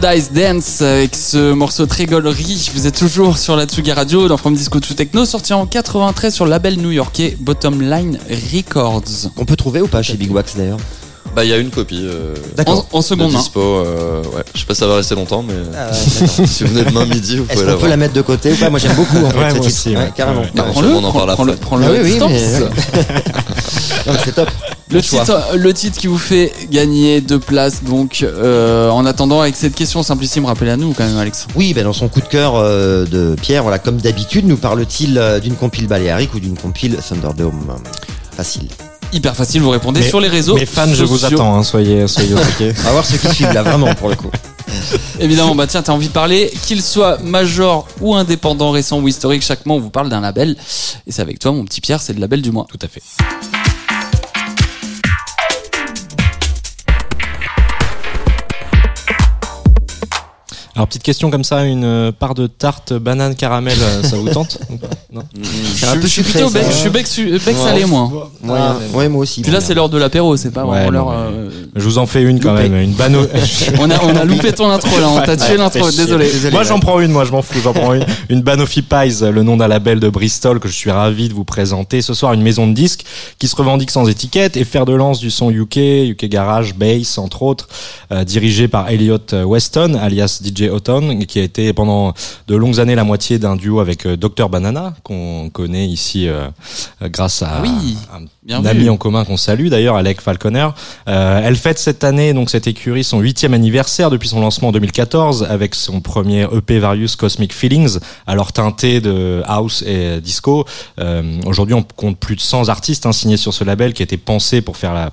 Paradise Dance avec ce morceau très gaulerie. Vous êtes toujours sur la Tsugi Radio dans From Disco to Techno, sorti en 93 sur le label new-yorkais Bottom Line Records. On peut trouver ou pas chez Big Wax d'ailleurs Bah, il y a une copie. euh, D'accord. En, en de seconde main. dispo. euh, ouais. Je sais pas si ça va rester longtemps, mais Ah (laughs) ouais, si vous venez demain midi, vous pouvez la peut la mettre de côté ou pas Moi j'aime beaucoup en (laughs) fait Ouais, moi aussi, ouais. carrément. Ouais. Bah, Prends-le, on en prends- parle prends-le, après. prends-le Ah à oui, oui, distance. mais- Non, mais c'est top. Le titre, le titre qui vous fait gagner deux places. Donc, euh, en attendant, avec cette question simplissime, rappelez à nous quand même, Alex. Oui, ben dans son coup de cœur euh, de Pierre, voilà, comme d'habitude, nous parle-t-il euh, d'une compile Balearic ou d'une compile Thunderdome? Facile. Hyper facile, vous répondez Mais- sur les réseaux. Mes fans, je vous attends, hein, soyez, soyez au taquet. (laughs) On va voir ceux qui suivent là, vraiment pour le coup. Évidemment, bah tiens, t'as envie de parler, qu'il soit major ou indépendant, récent ou historique, chaque mois on vous parle d'un label. Et c'est avec toi, mon petit Pierre, c'est le label du mois. Tout à fait. Alors petite question comme ça, une euh, part de tarte banane caramel, euh, ça vous tente Non. Mm, Je suis plutôt bec, je suis bec, su- bec salé, moi. Ouais, moi aussi. Puis là, c'est l'heure de l'apéro, c'est pas vraiment l'heure. euh, Je vous en fais une quand Loupé. même, une bano. (laughs) On a, on a loupé ton intro là, on t'a tué Ouais, l'intro, désolé. moi j'en prends une, moi je m'en fous, j'en prends une. Une Banoffee Pies, le nom d'un label de Bristol que je suis ravi de vous présenter. Ce soir, une maison de disques qui se revendique sans étiquette et fer de lance du son UK, UK Garage, Bass entre autres, euh, dirigé par Elliot Weston, alias DJ Houghton, qui a été pendant de longues années la moitié d'un duo avec euh, Dr Banana, qu'on connaît ici euh, grâce à Oui, un vu. ami en commun qu'on salue d'ailleurs, Alec Falconer. Euh, elle fête cette année, donc cette écurie, son huitième anniversaire depuis son lancement en 2014 avec son premier EP Various Cosmic Feelings, alors teinté de house et disco. Euh, Aujourd'hui, on compte plus de 100 artistes hein, signés sur ce label qui a été pensé pour faire la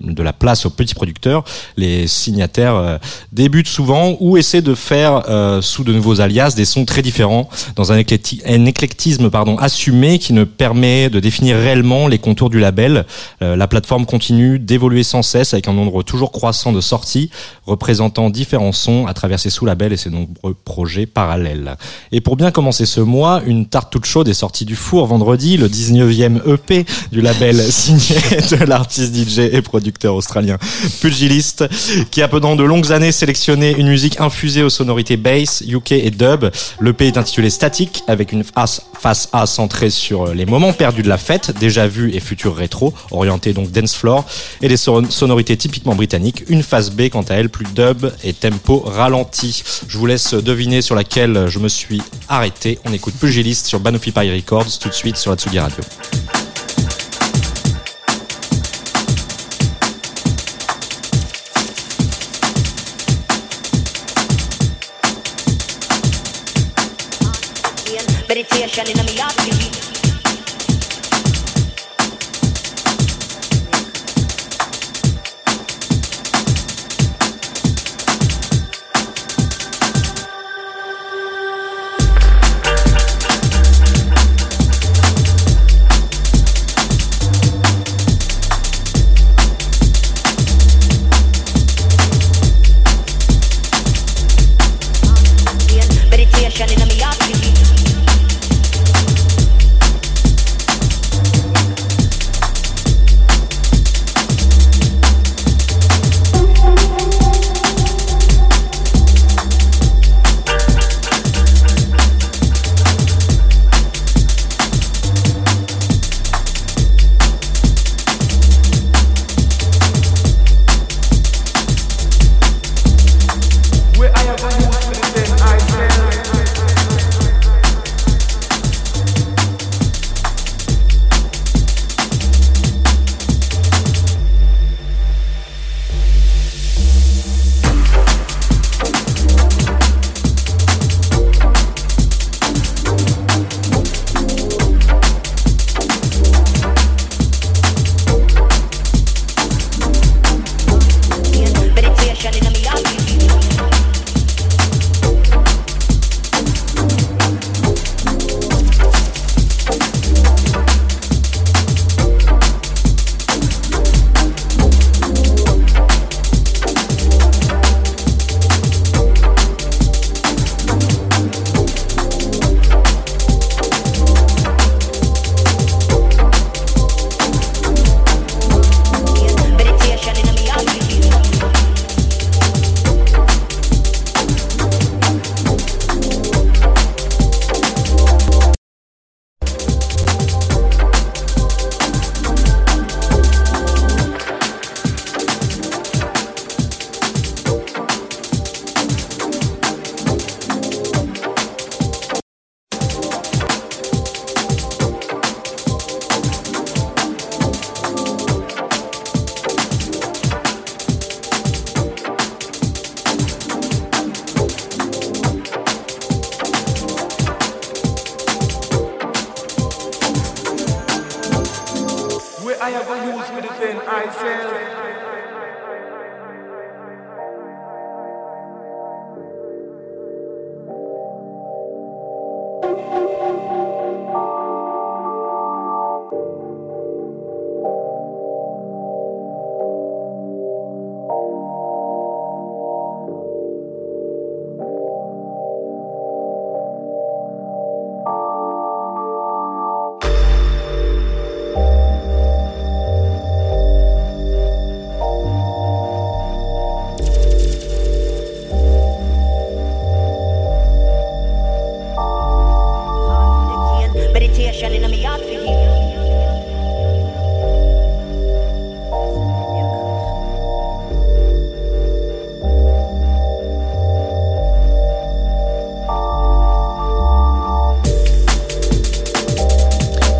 de la place aux petits producteurs, les signataires euh, débutent souvent ou essaient de faire euh, sous de nouveaux alias des sons très différents dans un, éclecti- un éclectisme pardon assumé qui ne permet de définir réellement les contours du label. Euh, la plateforme continue d'évoluer sans cesse avec un nombre toujours croissant de sorties représentant différents sons à travers ses sous-labels et ses nombreux projets parallèles. Et pour bien commencer ce mois, une tarte toute chaude est sortie du four vendredi, le 19e EP du label signé (laughs) de l'artiste DJ et producteur australien Pugilist, qui a pendant de longues années sélectionné une musique infusée aux sonorités bass, UK et dub. L'EP est intitulé Static, avec une face, A centrée sur les moments perdus de la fête, déjà vus et futurs rétro, orientés donc dance floor, et des son- sonorités typiquement britanniques. Une face B, quant à elle, plus dub et tempo ralenti. Je vous laisse deviner sur laquelle je me suis arrêté. On écoute Pugilist sur Banoffee Pie Records tout de suite sur la Tsugi Radio. Meditation in me heart. Meditation in me heart.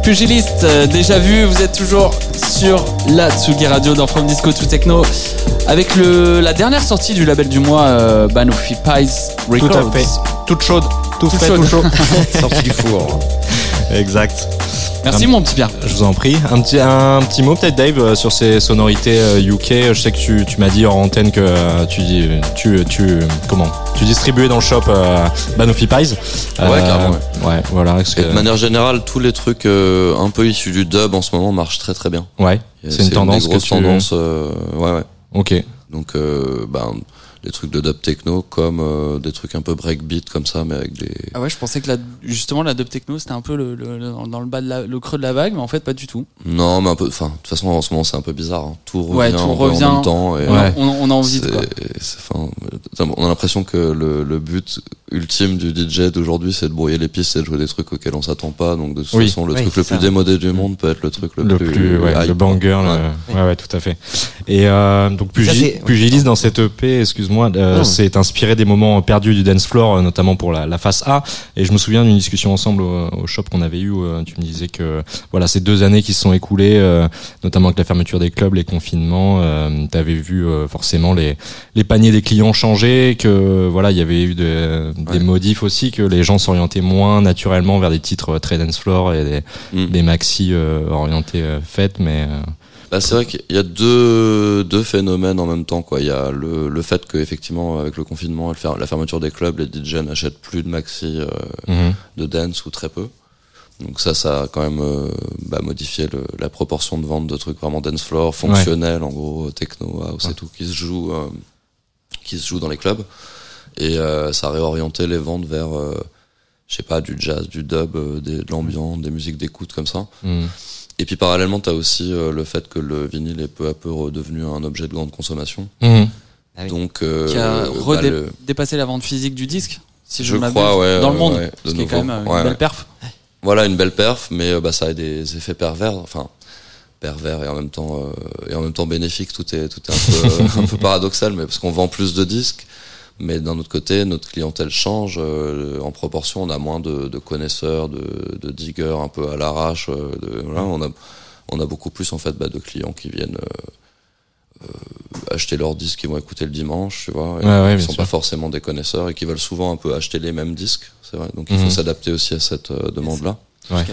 Pugiliste, euh, déjà vu, vous êtes toujours sur la Tsugi Radio dans From Disco to Techno avec le, la dernière sortie du label du mois, euh, Banoffee Pies Records. Tout à fait. Toute chaude. Tout, Toute frais, chaude. tout chaud. (laughs) Sorti du four. exact. Merci Un- mon petit Pierre. Je vous en prie. Un petit, un petit mot peut-être Dave euh, sur ces sonorités euh, UK. Je sais que tu, tu m'as dit en antenne que euh, tu, dis- tu, tu, comment? Tu distribuais dans le shop euh, Banoffee Pies. Ouais, carrément, Ouais, voilà. Et que- de manière générale, tous les trucs euh, un peu issus du dub en ce moment marchent très très bien. ouais. C'est une tendance des que grosses tu- tendances, euh, ouais ouais. Ok. Donc euh, ben des trucs de dub techno comme euh, des trucs un peu breakbeat comme ça mais avec des Ah ouais, je pensais que la, justement la dub techno c'était un peu le, le- le- dans le bas de la, le creux de la vague, mais en fait pas du tout. non mais un peu enfin de toute façon en ce moment c'est un peu bizarre hein. tout revient, Ouais, tout un peu revient. en même temps et Ouais. On, on a envie de quoi. euh, on a l'impression que le, le but ultime du DJ d'aujourd'hui c'est de brouiller les pistes et de jouer des trucs auxquels on s'attend pas donc de toute Oui. façon le Oui, truc le plus démodé du monde peut être le truc le, Le plus, ouais, hype, le banger, ouais. ouais, tout à fait. Et euh, donc Pugiliste dans cette EP, excuse-moi, euh, c'est inspiré des moments perdus du dance floor, euh, notamment pour la, la face A. Et je me souviens d'une discussion ensemble au, au shop qu'on avait eu. Où, euh, tu me disais que voilà, ces deux années qui se sont écoulées, euh, notamment avec la fermeture des clubs, les confinements, euh, t'avais vu euh, forcément les les paniers des clients changer, que voilà, il y avait eu de- des Ouais. modifs aussi, que les gens s'orientaient moins naturellement vers des titres très dance floor et des, Mm. des maxi euh, orientés euh, fêtes, mais euh, Bah, c'est vrai qu'il y a deux, deux phénomènes en même temps. Quoi. Il y a le, le fait qu'effectivement, avec le confinement, et la fermeture des clubs, les DJ n'achètent plus de maxi euh, mhm. de dance ou très peu. Donc ça, ça a quand même euh, bah, modifié le- la proportion de vente de trucs vraiment dance floor, fonctionnels, en gros, techno, house et tout, qui se joue, euh, qui se joue dans les clubs. Et euh, ça a réorienté les ventes vers, euh, je sais pas, du jazz, du dub, euh, des, de l'ambiance, des musiques d'écoute comme ça. Mhm. Et puis parallèlement, t'as aussi euh, le fait que le vinyle est peu à peu redevenu un objet de grande consommation. Mhm. Ah oui. Donc, euh, Qui a bah, le- dépassé la vente physique du disque, si je, Je m'abuse, crois, ouais, dans le monde, ouais, ce qui est quand même euh, Ouais, une belle perf. voilà une belle perf, mais euh, bah, ça a des effets pervers, enfin pervers et en même temps euh, et en même temps bénéfique. Tout est tout est un peu, (laughs) un peu paradoxal, mais parce qu'on vend plus de disques. Mais d'un autre côté, notre clientèle change. euh, en proportion, on a moins de, de connaisseurs, de, de diggers un peu à l'arrache. euh, de- voilà, on a on a beaucoup plus en fait bah, de clients qui viennent euh, euh, acheter leurs disques, qui vont écouter le dimanche, tu vois, et Ouais, bien sont sûr. pas forcément des connaisseurs et qui veulent souvent un peu acheter les mêmes disques, c'est vrai. Donc il faut s'adapter aussi à cette euh, demande-là. Ouais.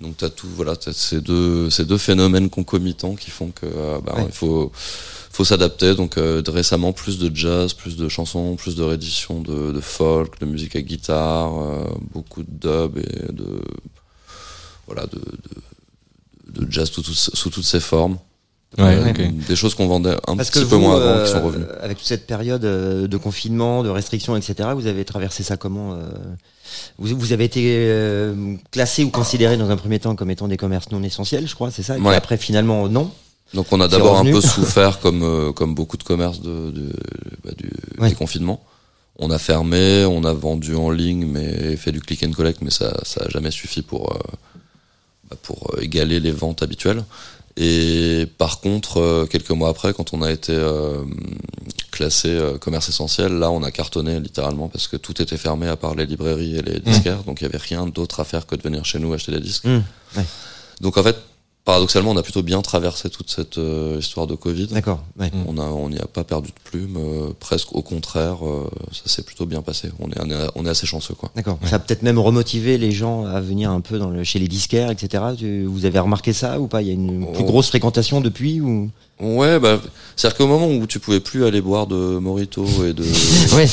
Donc t'as tout, voilà, ces deux, ces deux phénomènes concomitants qui font que euh, bah, Ouais. il faut, faut s'adapter. Donc euh, récemment plus de jazz, plus de chansons, plus de rééditions de, de folk, de musique à guitare, euh, beaucoup de dub et de, voilà, de, de, de jazz sous toutes ses formes. Ouais, Euh. Des choses qu'on vendait un Parce que petit peu vous, moins avant, euh, qui sont revenues. avec toute cette période euh, de confinement, de restrictions, etc., vous avez traversé ça comment euh, vous, vous avez été euh, classé ou considéré dans un premier temps comme étant des commerces non essentiels, je crois, c'est ça Et puis Ouais. après, finalement, non. Donc on a d'abord un peu (laughs) souffert comme euh, comme beaucoup de commerces de, de bah, du Ouais. des confinements. On a fermé, on a vendu en ligne, mais fait du click and collect, mais ça ça a jamais suffi pour euh, bah, pour euh, égaler les ventes habituelles. Et par contre, euh, quelques mois après, quand on a été euh, classé euh, commerce essentiel, là, on a cartonné littéralement parce que tout était fermé à part les librairies et les disquaires, donc il y avait rien d'autre à faire que de venir chez nous acheter des disques. Mmh, ouais. Donc en fait, paradoxalement, on a plutôt bien traversé toute cette euh, histoire de Covid. D'accord. ouais. On a, on n'y a pas perdu de plume, euh, presque au contraire, euh, ça s'est plutôt bien passé. On est, on est, on est assez chanceux, quoi. D'accord. Ça a peut-être même remotivé les gens à venir un peu dans le, chez les disquaires, etc. Tu- vous avez remarqué ça ou pas? Il y a une plus grosse fréquentation depuis ou? Ouais, bah, c'est-à-dire qu'au moment où tu pouvais plus aller boire de Morito et de, (laughs) Ouais.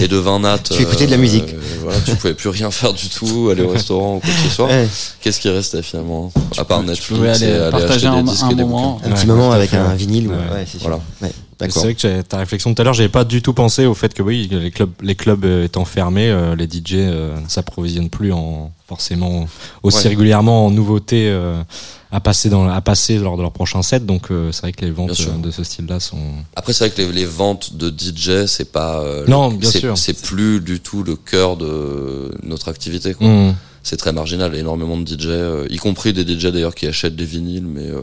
et de vin nat, Tu écoutais de la musique. voilà, tu pouvais plus rien faire du tout, aller au restaurant ou quoi que ce soit. Ouais. Qu'est-ce qui restait finalement À part Netflix, pouvais aller et aller partager acheter un- des disques un et des moment. bouquins. Un petit Ouais, moment avec un vinyle. Ouais, c'est sûr. Voilà. Ouais, C'est vrai que ta réflexion tout à l'heure, j'avais pas du tout pensé au fait que oui, les clubs, les clubs euh, étant fermés, euh, les DJ euh, ne s'approvisionnent plus en forcément aussi Ouais. régulièrement en nouveautés euh, à passer dans à passer lors de leur prochain set. Donc euh, c'est vrai que les ventes euh, de ce style-là sont. Après, c'est vrai que les, les ventes de DJ, c'est pas. euh, Non, le- bien c'est- sûr. C'est plus du tout le cœur de notre activité. quoi. Mmh. C'est très marginal. Énormément de DJ, euh, y compris des DJ d'ailleurs qui achètent des vinyles, mais euh,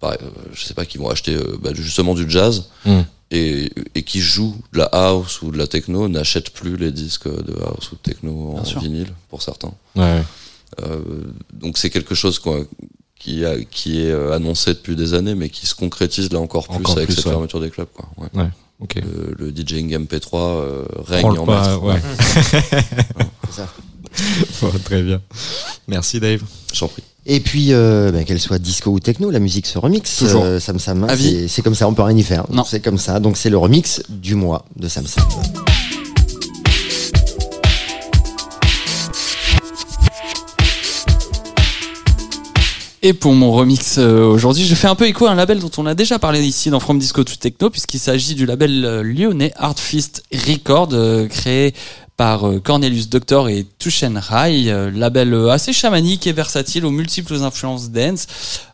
pareil, euh, je sais pas, qui vont acheter euh, bah, justement du jazz Mm. et, et qui jouent de la house ou de la techno, n'achètent plus les disques de house ou de techno en sûr. vinyle pour certains. Ouais. Euh, donc c'est quelque chose quoi, qui, a, qui est euh, annoncé depuis des années, mais qui se concrétise là encore plus Encore avec plus, cette ouais. fermeture des clubs. Quoi. Ouais. Le, le DJing MP3 euh, règne en pas, maître. (laughs) ça. Bon, très bien. Merci Dave. J'en prie. Et puis, euh, ben, qu'elle soit disco ou techno, la musique se remixe. Toujours. Euh, Sam Sam, hein, c'est- comme ça, on peut rien y faire. Non. C'est comme ça. Donc c'est le remix du mois de Sam Sam. Et pour mon remix euh, aujourd'hui, je fais un peu écho à un label dont on a déjà parlé ici dans From Disco to Techno, puisqu'il s'agit du label euh, lyonnais Art Fist Record, euh, créé par euh, Cornelius Doctor et Tushen Rai, euh, label euh, assez chamanique et versatile aux multiples influences dance.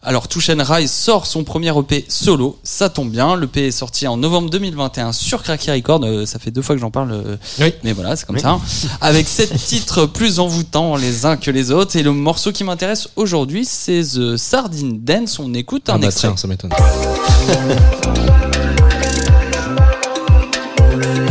Alors Tushen Rai sort son premier EP solo, ça tombe bien, l'EP est sorti en novembre 2021 sur Cracky Record, ça fait deux fois que j'en parle, Oui. mais voilà, c'est comme ça. Avec sept (laughs) titres plus envoûtants les uns que les autres, et le morceau qui m'intéresse aujourd'hui, c'est The Sardine Dance, on écoute un Ah bah extrait. tiens, ça m'étonne. (laughs)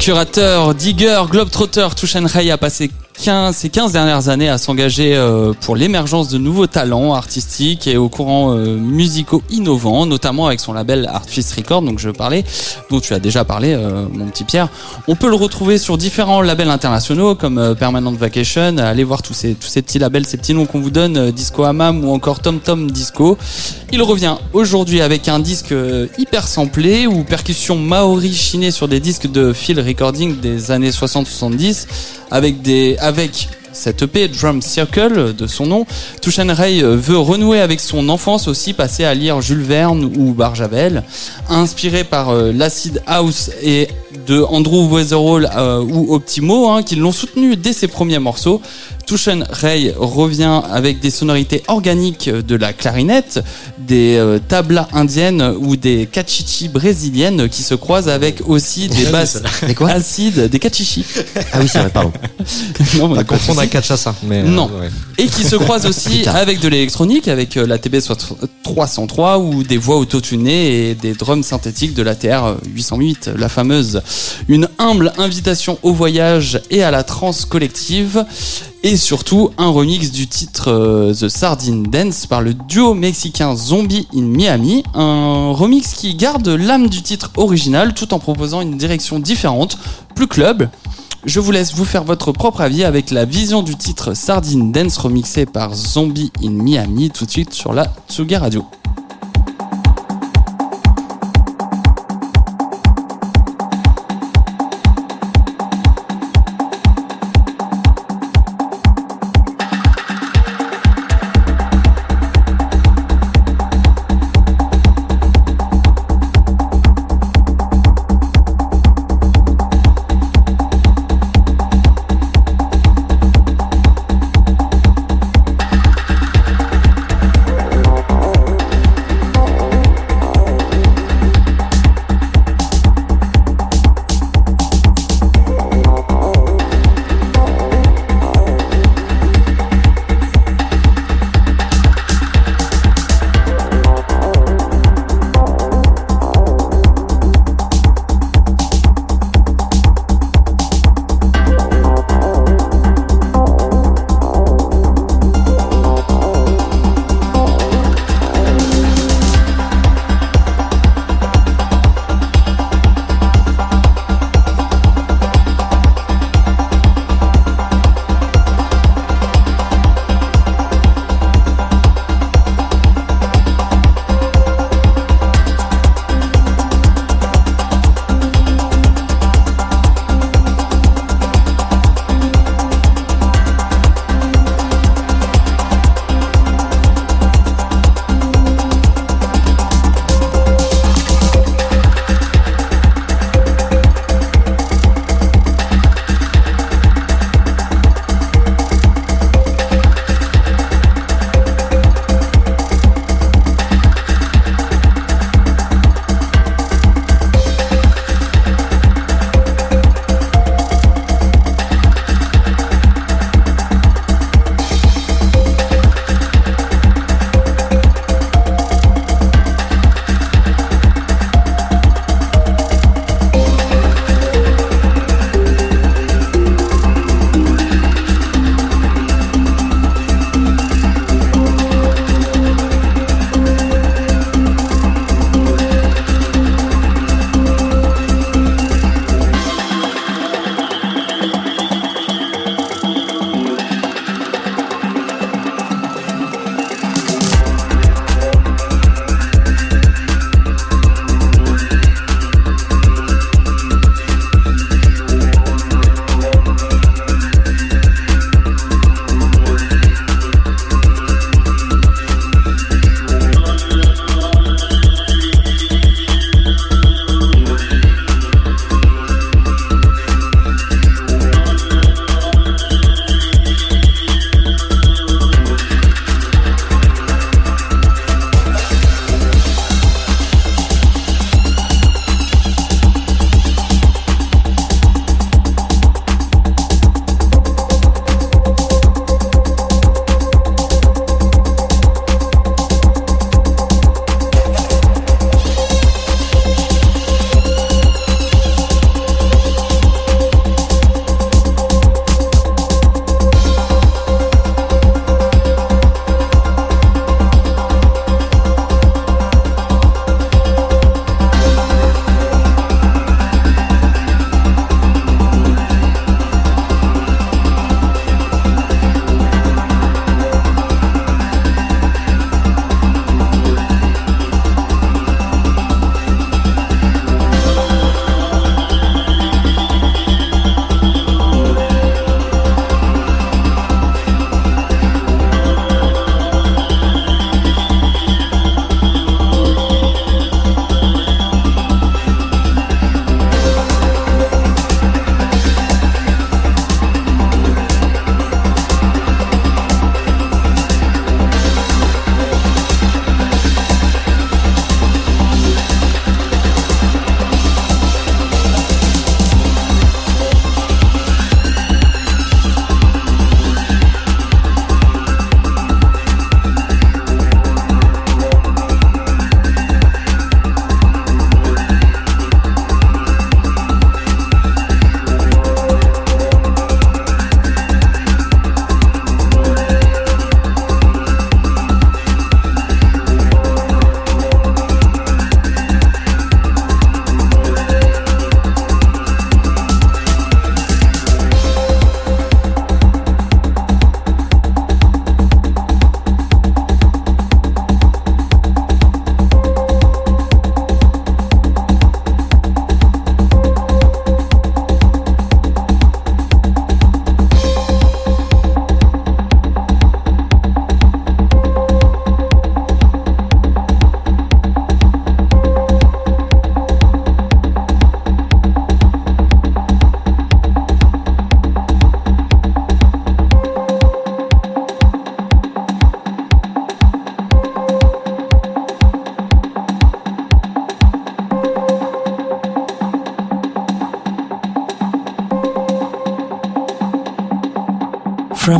Curateur, digger, globetrotter, Tushen Ray a passé 15, ces 15 dernières années à s'engager euh, pour l'émergence de nouveaux talents artistiques et aux courants euh, musicaux innovants, notamment avec son label Artfist Record, donc je parlais, dont tu as déjà parlé, euh, mon petit Pierre. On peut le retrouver sur différents labels internationaux comme Permanent Vacation. Allez voir tous ces, tous ces petits labels, ces petits noms qu'on vous donne, Disco Hammam ou encore Tom Tom Disco. Il revient aujourd'hui avec un disque hyper samplé ou percussion maori chinée sur des disques de Phil Recording des années 60-70 avec des avec cette EP Drum Circle de son nom, Tushan Ray euh, veut renouer avec son enfance aussi, passer à lire Jules Verne ou Barjavel, inspiré par euh, l'acid house et de Andrew Weatherall euh, ou Optimo, hein, qui l'ont soutenu dès ses premiers morceaux. Tushan Ray revient avec des sonorités organiques de la clarinette, des euh, tablas indiennes ou des cachichi brésiliennes qui se croisent avec aussi des (laughs) basses Mais quoi acides, des cachichi. Ah oui, c'est vrai, pardon. (laughs) Non, mais Pas confondre avec Kachassa. Mais, euh, Non. ouais. Et qui se croisent (laughs) aussi avec de l'électronique, avec euh, la TB 303 ou des voix autotunées et des drums synthétiques de la TR 808, la fameuse. Une humble invitation au voyage et à la trance collective. Et surtout un remix du titre euh, The Sardine Dance par le duo mexicain Zombie in Miami. Un remix qui garde l'âme du titre original tout en proposant une direction différente, plus club. Je vous laisse vous faire votre propre avis avec la vision du titre Sardine Dance remixé par Zombie in Miami tout de suite sur la Tsuga Radio.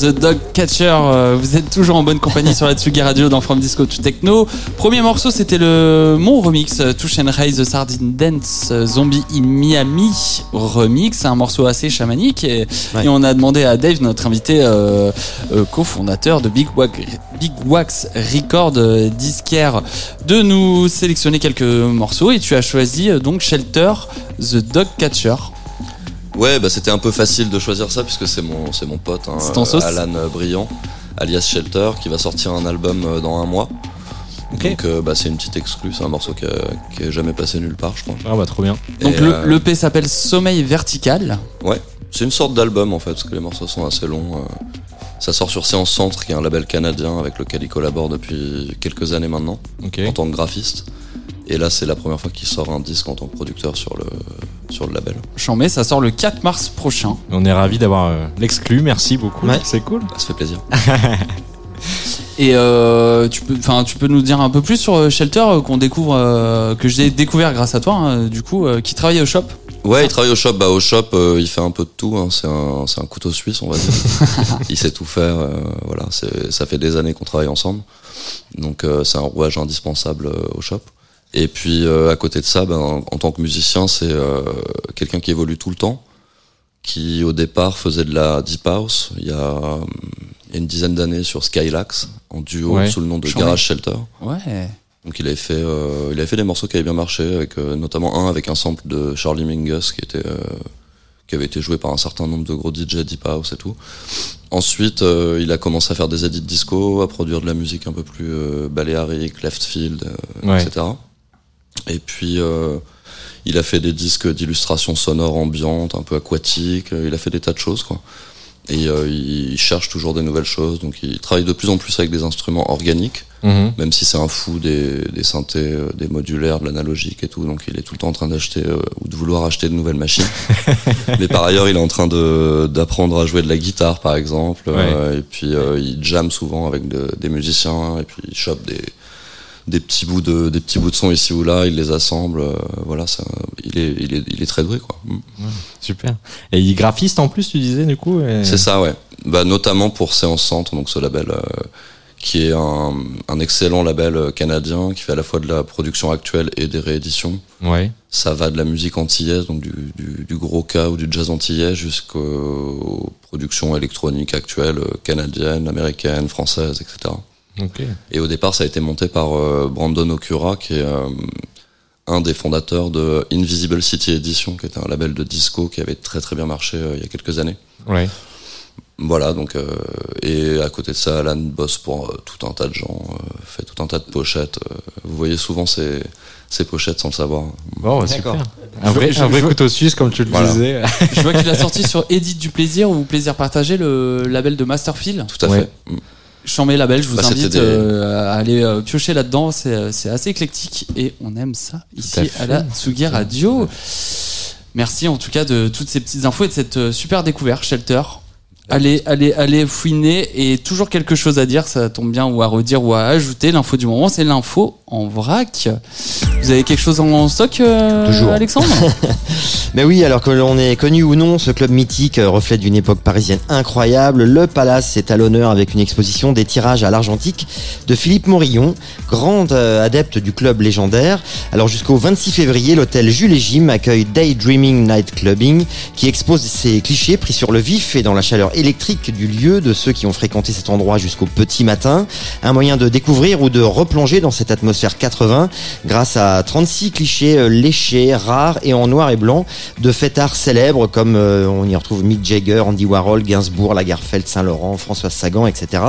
The Dog Catcher, euh, vous êtes toujours en bonne compagnie sur la Tsugi Radio dans From Disco to Techno. Premier morceau, c'était le mon remix, euh, Touch and Raise the Sardine Dance euh, Zombie in Miami remix, un morceau assez chamanique et, Ouais. et on a demandé à Dave, notre invité euh, euh, cofondateur de Big, Wax, Big Wax Record euh, disquaire, de nous sélectionner quelques morceaux et tu as choisi donc Shelter, The Dog Catcher. Ouais, bah c'était un peu facile de choisir ça puisque c'est mon, c'est mon pote, hein, C'est ton sauce Alan Briand, alias Shelter, qui va sortir un album euh, dans un mois. Donc euh, bah, c'est une petite exclue, c'est un morceau qui, a- qui est jamais passé nulle part, je crois. Ah bah trop bien. Donc Et, le, euh, l'EP s'appelle Sommeil Vertical. Ouais, c'est une sorte d'album en fait, parce que les morceaux sont assez longs. euh. Ça sort sur Séance Centre, qui est un label canadien avec lequel il collabore depuis quelques années maintenant, en tant que graphiste. Et là, c'est la première fois qu'il sort un disque en tant que producteur sur le, sur le label. Chambé, ça sort le 4 mars prochain. On est ravis d'avoir euh, l'exclu. Merci beaucoup. Ouais. C'est cool. Ça fait plaisir. (laughs) Et euh, tu peux, enfin, tu peux nous dire un peu plus sur euh, Shelter euh, qu'on découvre, euh, que j'ai découvert grâce à toi, hein, du coup, euh, qui travaille au shop. Ouais, il travaille au shop. Bah, au shop, euh, il fait un peu de tout. hein. C'est un, c'est un couteau suisse, on va dire. (laughs) il sait tout faire. euh, voilà, c'est- ça fait des années qu'on travaille ensemble. Donc, euh, c'est un rouage indispensable euh, au shop. Et puis, euh, à côté de ça, ben, en, en tant que musicien, c'est euh, quelqu'un qui évolue tout le temps, qui au départ faisait de la deep house. Il y a, euh, il y a une dizaine d'années sur Skylax en duo Ouais. sous le nom de. Garage Shelter. Ouais. Donc il avait fait, euh, il avait fait des morceaux qui avaient bien marché, avec euh, notamment un avec un sample de Charlie Mingus qui était, euh, qui avait été joué par un certain nombre de gros DJ deep house et tout. Ensuite, euh, il a commencé à faire des edits disco, à produire de la musique un peu plus euh, baléarique, left field, euh, Ouais. etc. Et puis euh, il a fait des disques d'illustration sonore ambiante, un peu aquatique. euh, Il a fait des tas de choses, quoi. Et euh, il cherche toujours des nouvelles choses, donc il travaille de plus en plus avec des instruments organiques Mhm. même si c'est un fou des, des synthés, euh, des modulaires, de l'analogique et tout, donc il est tout le temps en train d'acheter euh, ou de vouloir acheter de nouvelles machines. (laughs) Mais par ailleurs, il est en train d'apprendre à jouer de la guitare, par exemple, et puis il jamme souvent avec de- des musiciens, et puis il chope des des petits bouts de des petits bouts de son ici ou là, il les assemble, euh, voilà, ça, il est il est il est très doué quoi. Mm. Super. Et il est graphiste en plus, tu disais du coup. et- C'est ça, ouais. Bah, notamment pour Séance Centre, donc ce label euh, qui est un, un excellent label euh, canadien qui fait à la fois de la production actuelle et des rééditions. Ouais. Ça va de la musique antillaise, donc du, du, du gros cas ou du jazz antillais, jusqu'aux productions électroniques actuelles, canadiennes, américaines, françaises, etc. Et au départ, ça a été monté par euh, Brandon Okura, qui est euh, un des fondateurs de Invisible City Edition, qui était un label de disco qui avait très très bien marché euh, il y a quelques années. Ouais. Voilà, donc euh, et à côté de ça, Alan bosse pour euh, tout un tas de gens, euh, fait tout un tas de pochettes. euh, vous voyez souvent ces, ces pochettes sans le savoir. Bon, bah, super. Un vrai, Je- un vrai je- couteau suisse, comme tu le Voilà. disais. Je vois qu'il a sorti sur Edit du plaisir ou Plaisir partagé, le label de Masterfield. Tout à Ouais. fait. Chambé label, je vous Bah, invite des- euh, à aller euh, piocher là-dedans. C'est euh, c'est assez éclectique et on aime ça ici à la Tsugi Radio. Merci en tout cas de toutes ces petites infos et de cette super découverte, Shelter. Allez, allez, allez fouiner et toujours quelque chose à dire, ça tombe bien, ou à redire ou à ajouter. L'info du moment, c'est l'info en vrac. Vous avez quelque chose en stock, euh, Toujours. Alexandre? Mais (laughs) oui, alors que l'on est connu ou non, ce club mythique euh, reflète d'une époque parisienne incroyable. Le Palace est à l'honneur avec une exposition des tirages à l'argentique de Philippe Morillon, grand euh, adepte du club légendaire. Alors jusqu'au 26 février, l'hôtel Jules et Jim accueille Daydreaming Night Clubbing, qui expose ses clichés pris sur le vif et dans la chaleur électrique du lieu de ceux qui ont fréquenté cet endroit jusqu'au petit matin. Un moyen de découvrir ou de replonger dans cette atmosphère 80 grâce à 36 clichés euh, léchés, rares et en noir et blanc de fêtards célèbres comme euh, on y retrouve Mick Jagger, Andy Warhol, Gainsbourg, Lagerfeld, Saint-Laurent, François Sagan, etc.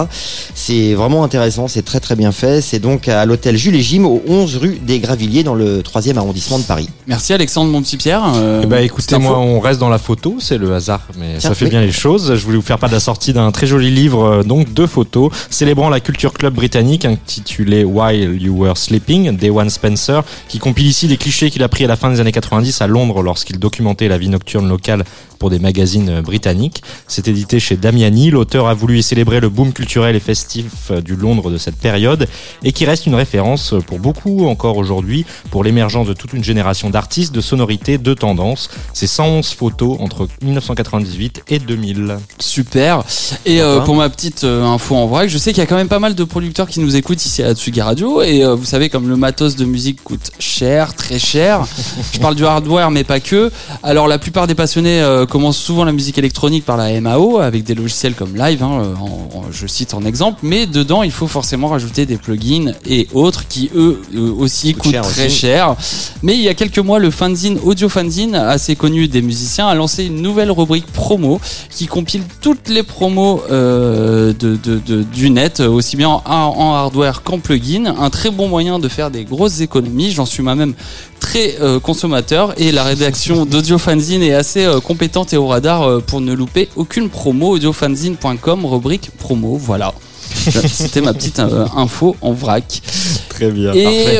C'est vraiment intéressant, c'est très très bien fait. C'est donc à l'hôtel Jules et Jim au 11 rue des Gravilliers dans le 3e arrondissement de Paris. Merci Alexandre, mon petit Pierre. Euh, Eh ben, écoutez, moi, on reste dans la photo, c'est le hasard, mais Tiens, ça fait oui. bien les choses. Je voulais vous faire part de la sortie d'un très joli livre, euh, donc deux photos, célébrant la culture club britannique, intitulé While You Were Sleeping d'Ewan Spencer, qui compile ici des clichés qu'il a pris à la fin des années 90 à Londres lorsqu'il documentait la vie nocturne locale pour des magazines euh, britanniques. C'est édité chez Damiani. L'auteur a voulu y célébrer le boom culturel et festif euh, du Londres de cette période et qui reste une référence pour beaucoup encore aujourd'hui pour l'émergence de toute une génération d'artistes, de sonorités, de tendances. C'est 111 photos entre 1998 et 2000. Super. Et euh, pour ma petite euh, info en vrac, je sais qu'il y a quand même pas mal de producteurs qui nous écoutent ici à Tsugi Radio. Et euh, vous savez, comme le matos de musique coûte cher, très cher, (laughs) je parle du hardware, mais pas que. Alors la plupart des passionnés euh, commencent souvent la musique électronique par la MAO, avec des logiciels comme Live, hein, euh, en- en- je cite en exemple. Mais dedans, il faut forcément rajouter des plugins et autres qui, eux, euh, aussi Coûtent cher très aussi. cher. Mais il y a quelques mois, le fanzine Audio Fanzine, assez connu des musiciens, a lancé une nouvelle rubrique promo qui compile toutes les promos euh, de, de- de- du net, aussi bien en, en hardware qu'en plugin. Un très bon moyen de faire des grosses économies. J'en suis moi-même très euh, consommateur et la rédaction d'Audio Fanzine est assez euh, compétente et au radar euh, pour ne louper aucune promo. Audiofanzine.com, rubrique promo. Voilà. (laughs) C'était ma petite info en vrac. Très bien. Et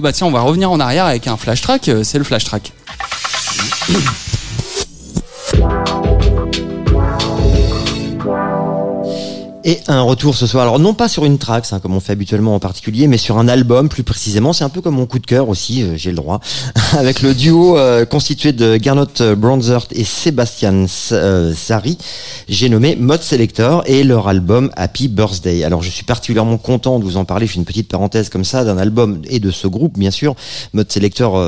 bah tiens, on va revenir en arrière avec un flash track. C'est le flash track. (clears throat) Et un retour ce soir, alors non pas sur une track, hein, comme on fait habituellement en particulier, mais sur un album plus précisément. C'est un peu comme mon coup de cœur aussi, euh, j'ai le droit, (laughs) avec le duo euh, constitué de Gernot Bronzert et Sébastien euh, Zari. J'ai nommé Mode Selector et leur album Happy Birthday. Alors je suis particulièrement content de vous en parler. Je fais une petite parenthèse comme ça d'un album et de ce groupe, bien sûr. Mode Selector,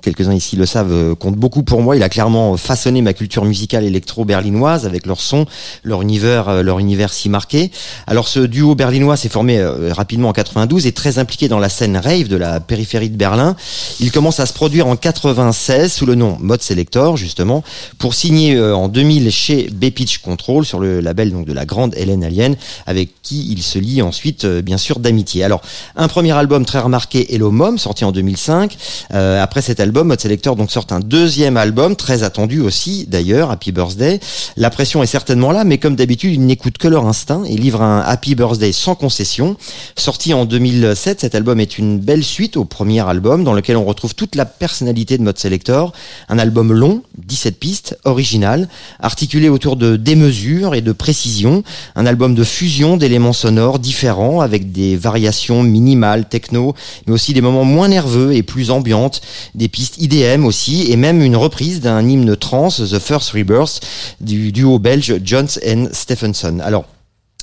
quelques-uns ici le savent, compte beaucoup pour moi. Il a clairement façonné ma culture musicale électro-berlinoise avec leur son, leur univers, leur univers si marqué. Alors ce duo berlinois s'est formé euh, rapidement en 92 et très impliqué dans la scène rave de la périphérie de Berlin. Il commence à se produire en 96 sous le nom Mode Selector justement pour signer euh, en 2000 chez B-Pitch Control sur le label donc de la grande Hélène Alien avec qui il se lie ensuite euh, bien sûr d'amitié. Alors un premier album très remarqué Hello Mom sorti en 2005. Euh, après cet album Mode Selector donc sort un deuxième album très attendu aussi d'ailleurs Happy Birthday. La pression est certainement là mais comme d'habitude ils n'écoutent que leur instinct et livrent un Happy Birthday sans concession. Sorti en 2007, cet album est une belle suite au premier album dans lequel on retrouve toute la personnalité de Mode Selector. Un album long, 17 pistes, original, articulé autour de démesure et de précision. Un album de fusion d'éléments sonores différents avec des variations minimales, techno, mais aussi des moments moins nerveux et plus ambiantes, des pistes IDM aussi, et même une reprise d'un hymne trance, The First Rebirth, du duo belge Jones and Stephenson. Alors,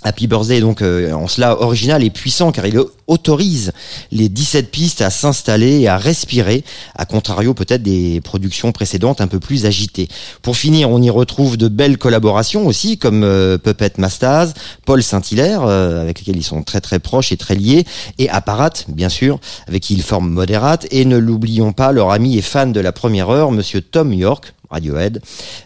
Happy Birthday est donc euh, en cela original et puissant car il autorise les 17 pistes à s'installer et à respirer, à contrario peut-être des productions précédentes un peu plus agitées. Pour finir, on y retrouve de belles collaborations aussi comme euh, Puppet Mastaz, Paul Saint-Hilaire euh, avec lesquels ils sont très très proches et très liés et Apparat bien sûr avec qui ils forment Moderate et ne l'oublions pas leur ami et fan de la première heure monsieur Tom York Radiohead,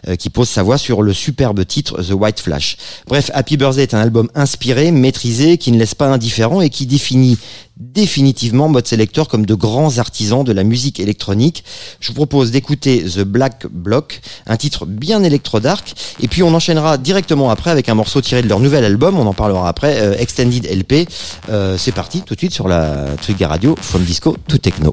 euh, qui pose sa voix sur le superbe titre The White Flash. Bref, Happy Birthday est un album inspiré, maîtrisé, qui ne laisse pas indifférent et qui définit définitivement Mode Selector comme de grands artisans de la musique électronique. Je vous propose d'écouter The Black Block, un titre bien électro-dark, et puis on enchaînera directement après avec un morceau tiré de leur nouvel album, on en parlera après, euh, Extended LP. Euh, C'est parti tout de suite sur la Tsugi Radio, From Disco to Techno.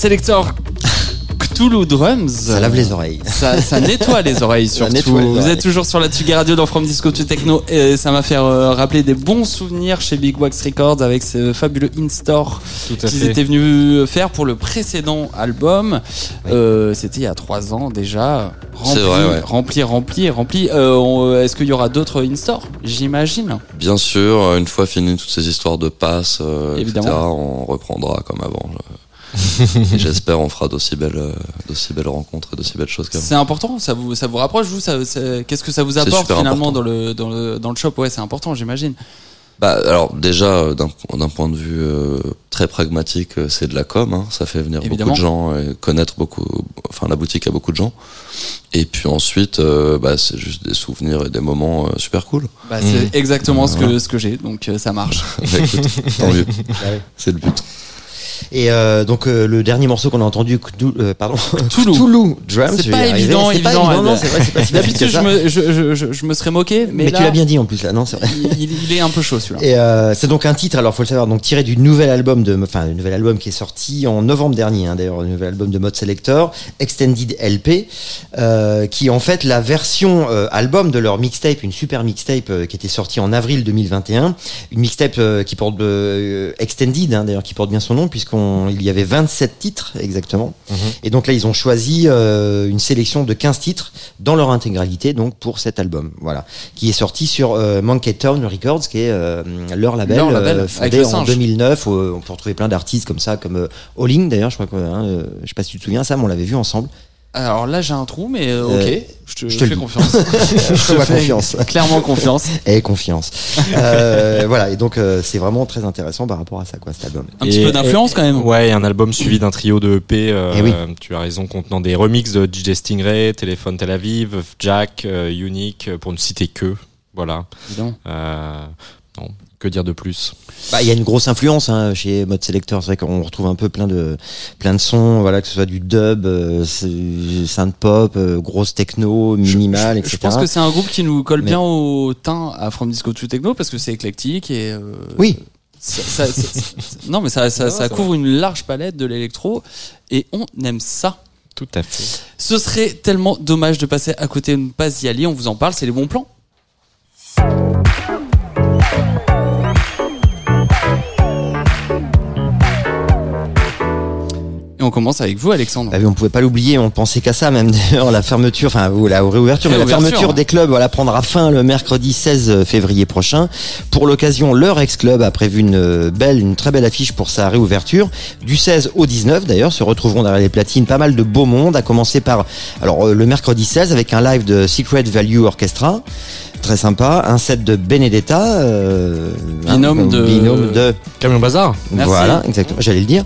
Sélecteur Cthulhu Drums. Ça lave les oreilles. Ça, ça nettoie les oreilles surtout. les Vous oreilles. êtes toujours sur la Tsugi Radio dans From Disco to Techno et ça m'a fait euh, rappeler des bons souvenirs chez Big Wax Records avec ce fabuleux in-store qu'ils étaient venus faire pour le précédent album. Euh, C'était il y a trois ans déjà. Rempli, C'est vrai, ouais. rempli, rempli, rempli. Euh, Est-ce qu'il y aura d'autres in-store J'imagine. Bien sûr, une fois fini toutes ces histoires de passes, euh, Évidemment. etc., on reprendra comme avant. (laughs) j'espère on fera d'aussi belles, euh, d'aussi belles rencontres et d'aussi belles choses qu'avant. C'est important, ça vous, ça vous rapproche, vous Qu'est-ce que ça vous apporte finalement important. dans le, dans, le, dans le shop? Ouais, c'est important, j'imagine. Bah, alors déjà, euh, d'un d'un point de vue euh, très pragmatique, euh, c'est de la com. Hein, ça fait venir Évidemment. beaucoup de gens et connaître beaucoup, enfin la boutique a beaucoup de gens. Et puis ensuite, euh, bah, c'est juste des souvenirs et des moments euh, super cool. Bah, c'est exactement ce que, Voilà. ce que j'ai, donc euh, ça marche. (laughs) Bah, écoute, tant mieux. (laughs) ouais. C'est le but. Et euh, donc euh, le dernier morceau qu'on a entendu, euh, pardon, Cthulhu. (laughs) Cthulhu Drums. C'est pas évident, C'est pas évident, évident, non, c'est vrai, c'est pas si D'habitude, je me, je, je, je, me serais moqué, mais, Mais, là, tu l'as bien dit en plus là, non c'est vrai. il, il est un peu chaud celui-là. Et euh, c'est donc un titre, alors faut le savoir, donc tiré du nouvel album de, enfin, le nouvel album qui est sorti en novembre dernier, hein, d'ailleurs, le nouvel album de Mode Selector, Extended LP, euh, qui en fait la version euh, album de leur mixtape, une super mixtape euh, qui était sortie en avril 2021, une mixtape euh, qui porte euh, Extended, hein, d'ailleurs, qui porte bien son nom, puisqu'il y avait 27 titres exactement. Et donc là, ils ont choisi euh, une sélection de 15 titres dans leur intégralité, donc pour cet album, voilà, qui est sorti sur euh, Monkey Town Records, qui est euh, leur label, Leur label, fondé en singe. 2009. où, euh, on peut retrouver plein d'artistes comme ça, comme euh, Alling d'ailleurs, je crois que, hein, euh, je sais pas si tu te souviens, Sam, on l'avait vu ensemble. Alors là, j'ai un trou, mais euh, ok, Euh, je te, je fais confiance. (laughs) je te fais confiance. Clairement confiance. (laughs) Et confiance. Euh, voilà, et donc euh, c'est vraiment très intéressant par rapport à ça, quoi, cet album. Un petit Et- peu d'influence quand même. Ouais, un album suivi d'un trio de EP. euh, Eh oui. Tu as raison, contenant des remixes de DJ Stingray, Téléphone Tel Aviv, Jack, euh, Unique, pour ne citer que. Voilà. Euh, non, que dire de plus? Bah, il y a une grosse influence hein, chez Mode Selector. C'est vrai qu'on retrouve un peu plein de plein de sons, voilà, que ce soit du dub, euh, synth pop, euh, grosse techno, minimal, etc. Je pense que c'est un groupe qui nous colle Mais- bien au teint à From Disco to Techno parce que c'est éclectique et euh, Oui. ça- ça- ça- ça- non mais ça, ça, ça couvre une large palette de l'électro et on aime ça. Tout à fait. Ce serait tellement dommage de passer à côté de ne pas y aller. On vous en parle, c'est les bons plans. On commence avec vous, Alexandre. Bah oui, on pouvait pas l'oublier, on pensait qu'à ça même d'ailleurs la fermeture, enfin ou la réouverture, mais la Réouverture. fermeture des clubs voilà, prendra fin le mercredi 16 février prochain. Pour l'occasion, leur ex-club a prévu une euh, belle, une très belle affiche pour sa réouverture. Du 16 au 19 d'ailleurs, se retrouveront derrière les platines pas mal de beau monde, à commencer par alors euh, le mercredi 16 avec un live de Secret Value Orchestra. Très sympa, un set de Benedetta, euh, Binôme de- binôme de Camion Bazar. Merci. voilà, exactement, j'allais le dire.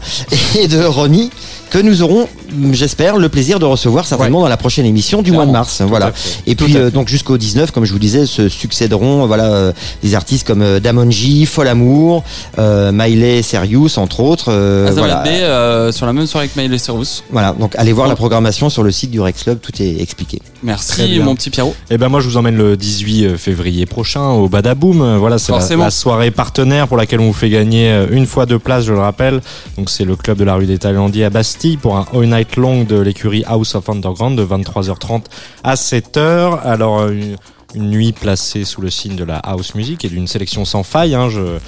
Et de Ronnie, que nous aurons, j'espère, le plaisir de recevoir certainement dans la prochaine émission du mois de mars. Voilà. Et puis, euh, donc, jusqu'au 19, comme je vous disais, se succéderont, voilà, euh, des artistes comme euh, Damonji, Folamour, euh, Miley Serious, entre autres. euh, voilà. B, euh, sur la même soirée que Miley Cyrus. Voilà. Donc, allez voir la programmation sur le site du Rex Club, tout est expliqué. Merci, mon petit Pierrot. Eh ben moi je vous emmène le 18 février prochain au Badaboom. Euh, Voilà, c'est la, soirée partenaire pour laquelle on vous fait gagner euh, une fois deux places, je le rappelle. Donc c'est le club de la rue des Thaïlandiers à Bastille pour un all night long de l'écurie House of Underground de 23h30 à 7h. Alors euh, une, une nuit placée sous le signe de la house music et d'une sélection sans faille. Hein, je,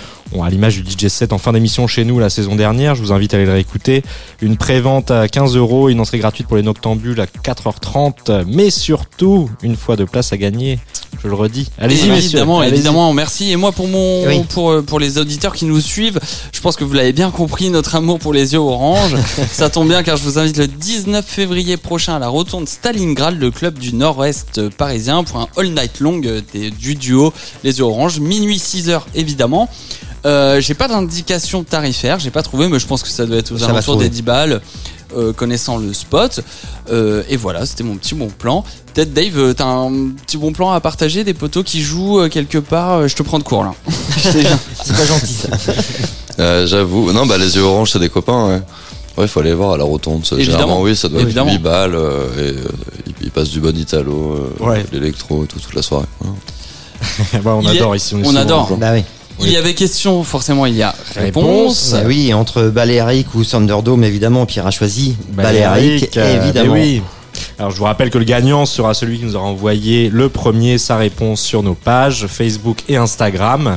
à l'image du DJ set en fin d'émission chez nous la saison dernière, je vous invite à aller le réécouter. Une prévente à 15 euros, une entrée gratuite pour les noctambules à 4h30, mais surtout une fois de place à gagner. Je le redis. Allez-y, évidemment, évidemment, merci. Et moi, pour mon, Oui. pour euh, pour les auditeurs qui nous suivent, je pense que vous l'avez bien compris, notre amour pour les yeux orange. (laughs) Ça tombe bien car je vous invite le 19 février prochain à la Rotonde Stalingrad, le club du Nord-Ouest parisien, pour un all night long euh, des- du duo Les yeux orange, minuit 6 heures évidemment. Euh, j'ai pas d'indication tarifaire, j'ai pas trouvé, mais je pense que ça doit être aux Ça alentours des 10 balles, euh, connaissant le spot. Euh, et voilà, c'était mon petit bon plan. Peut-être Dave, euh, t'as un petit bon plan à partager, des poteaux qui jouent quelque part. Je te prends de court là. (laughs) C'est pas gentil, ça. Euh, J'avoue. Non, bah, les yeux oranges, c'est des copains, ouais. Ouais, faut aller voir à la rotonde. Évidemment. Généralement, oui, ça doit Évidemment. être 8 balles, euh, et euh, il, passe du bon italo, euh, Ouais. l'électro, tout, toute la soirée. Ouais. (laughs) Ouais, on Il adore ici. est on adore. bah oui. Il y avait question, forcément il y a réponse. Bah oui, entre Balearic ou Thunderdome, évidemment, Pierre a choisi Balearic, euh, évidemment. eh oui. Alors je vous rappelle que le gagnant sera celui qui nous aura envoyé le premier sa réponse sur nos pages Facebook et Instagram.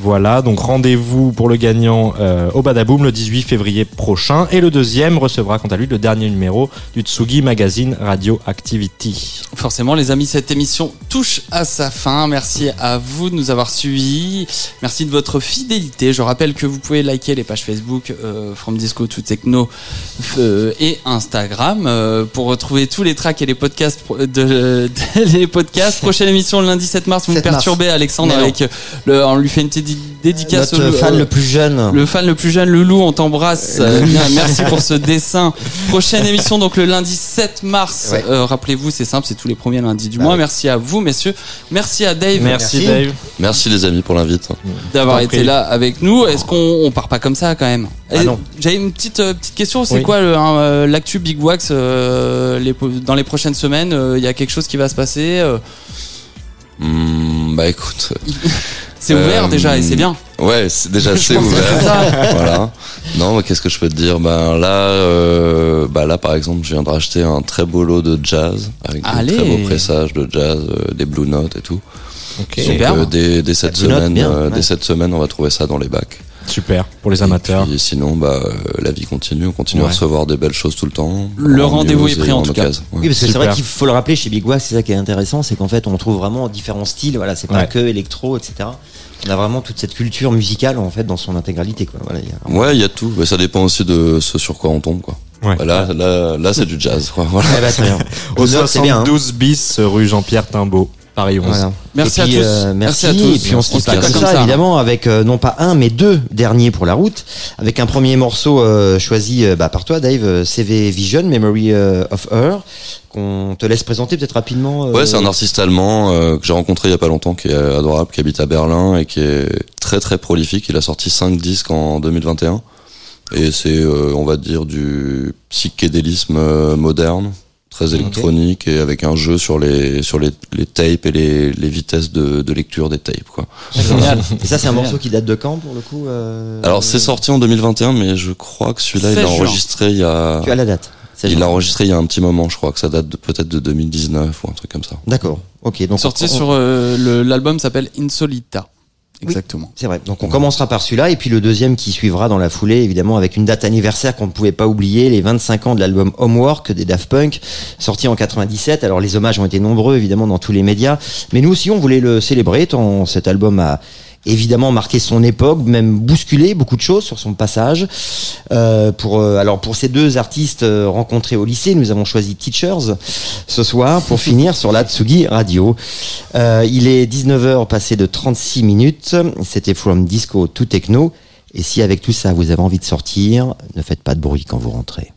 Voilà, donc rendez-vous pour le gagnant euh, au Badaboom le 18 février prochain. Et le deuxième recevra quant à lui le dernier numéro du Tsugi Magazine Radio Activity. Forcément, les amis, cette émission touche à sa fin. Merci à vous de nous avoir suivis. Merci de votre fidélité. Je rappelle que vous pouvez liker les pages Facebook euh, From Disco to Techno euh, et Instagram euh, pour retrouver tous les tracks et les podcasts de, (laughs) de- les podcasts. Prochaine émission le lundi 7 mars. Vous me 7 mars. perturbez, Alexandre, avec le, on lui fait une petite dédicace. Notre au- fan le plus jeune. le fan le plus jeune, Loulou, on t'embrasse. (laughs) Euh, bien, merci pour ce dessin. Prochaine (laughs) émission, donc le lundi 7 mars. Ouais. Euh, Rappelez-vous, c'est simple, c'est tous les premiers lundis du Bah mois. Merci à vous, messieurs. Merci à Dave Merci, Merci. Dave. Merci les amis pour l'invite. d'avoir été là avec nous. Est-ce qu'on on part pas comme ça quand même? Ah. J'avais une petite euh, petite question. C'est Oui. quoi le, l'actu Big Wax euh, les, dans les prochaines semaines? Euh, Il y a quelque chose qui va se passer. Euh, Hmm, bah écoute. (laughs) c'est Euh, ouvert déjà et c'est bien. Ouais, c'est déjà c'est ça. ouvert. (laughs) voilà. Non, mais qu'est-ce que je peux te dire? Ben là, euh, bah là par exemple, je viens de racheter un très beau lot de jazz avec Allez. des très beaux pressages de jazz, euh, des blue notes et tout. Ok. Donc Super. euh, dès, dès cette Note, semaine, bien, euh, ouais. dès cette semaine, on va trouver ça dans les bacs. Super pour les amateurs. Et sinon, bah euh, la vie continue, on continue Ouais. à recevoir des belles choses tout le temps. Le en rendez-vous est pris, et en tout cas. Ouais. Oui, parce que c'est Super. vrai qu'il faut le rappeler chez Big Wax, c'est ça qui est intéressant, c'est qu'en fait on trouve vraiment différents styles. Voilà, c'est pas Ouais. que électro, etc. On a vraiment toute cette culture musicale en fait dans son intégralité. Quoi. Voilà, il y a vraiment- Ouais, il y a tout. Mais ça dépend aussi de ce sur quoi on tombe, quoi. Ouais. Bah, Là, là, là, c'est du jazz, quoi. Voilà. (laughs) Très bien. Au Blue Note, c'est bien. hein. 72 bis rue Jean-Pierre Timbaud, Paris 11. Voilà. Merci puis, à tous. euh, Merci merci, à tous. Et puis on se On quitte se pas quitte comme comme ça, ça. évidemment, avec euh, non pas un mais deux derniers pour la route, avec un premier morceau euh, choisi euh, bah, par toi, Dave, euh, CV Vision, Memory euh, of Her, qu'on te laisse présenter peut-être rapidement. euh, Ouais, c'est un artiste allemand euh, que j'ai rencontré il y a pas longtemps, qui est adorable, qui habite à Berlin et qui est très très prolifique. Il a sorti 5 disques en 2021 et c'est, euh, on va dire, du psychédélisme euh, moderne, très électronique et avec un jeu sur les sur les, les tapes et les, les vitesses de, de lecture des tapes, quoi. Génial. Et ça, c'est un morceau qui date de quand pour le coup euh, Alors c'est sorti en 2021, mais je crois que celui-là il 16 l'a enregistré il y a Tu as la date. Il l'a enregistré il y a un petit moment, je crois que ça date de- peut-être de 2019 ou un truc comme ça. D'accord. Ok. Donc Sorti on- sur euh, l'album s'appelle Insolita. Exactement. C'est vrai. Donc on commencera par celui-là et puis le deuxième qui suivra dans la foulée, évidemment, avec une date anniversaire qu'on ne pouvait pas oublier, les 25 ans de l'album Homework des Daft Punk, sorti en 97. Alors les hommages ont été nombreux, évidemment, dans tous les médias, mais nous aussi on voulait le célébrer tant cet album a évidemment marqué son époque, même bousculé beaucoup de choses sur son passage. Euh, pour euh, alors pour ces deux artistes euh, rencontrés au lycée, nous avons choisi Teachers ce soir pour (laughs) finir sur la Tsugi Radio. Euh, il est 19h passé de 36 minutes. C'était From Disco to Techno. Et si avec tout ça vous avez envie de sortir, ne faites pas de bruit quand vous rentrez.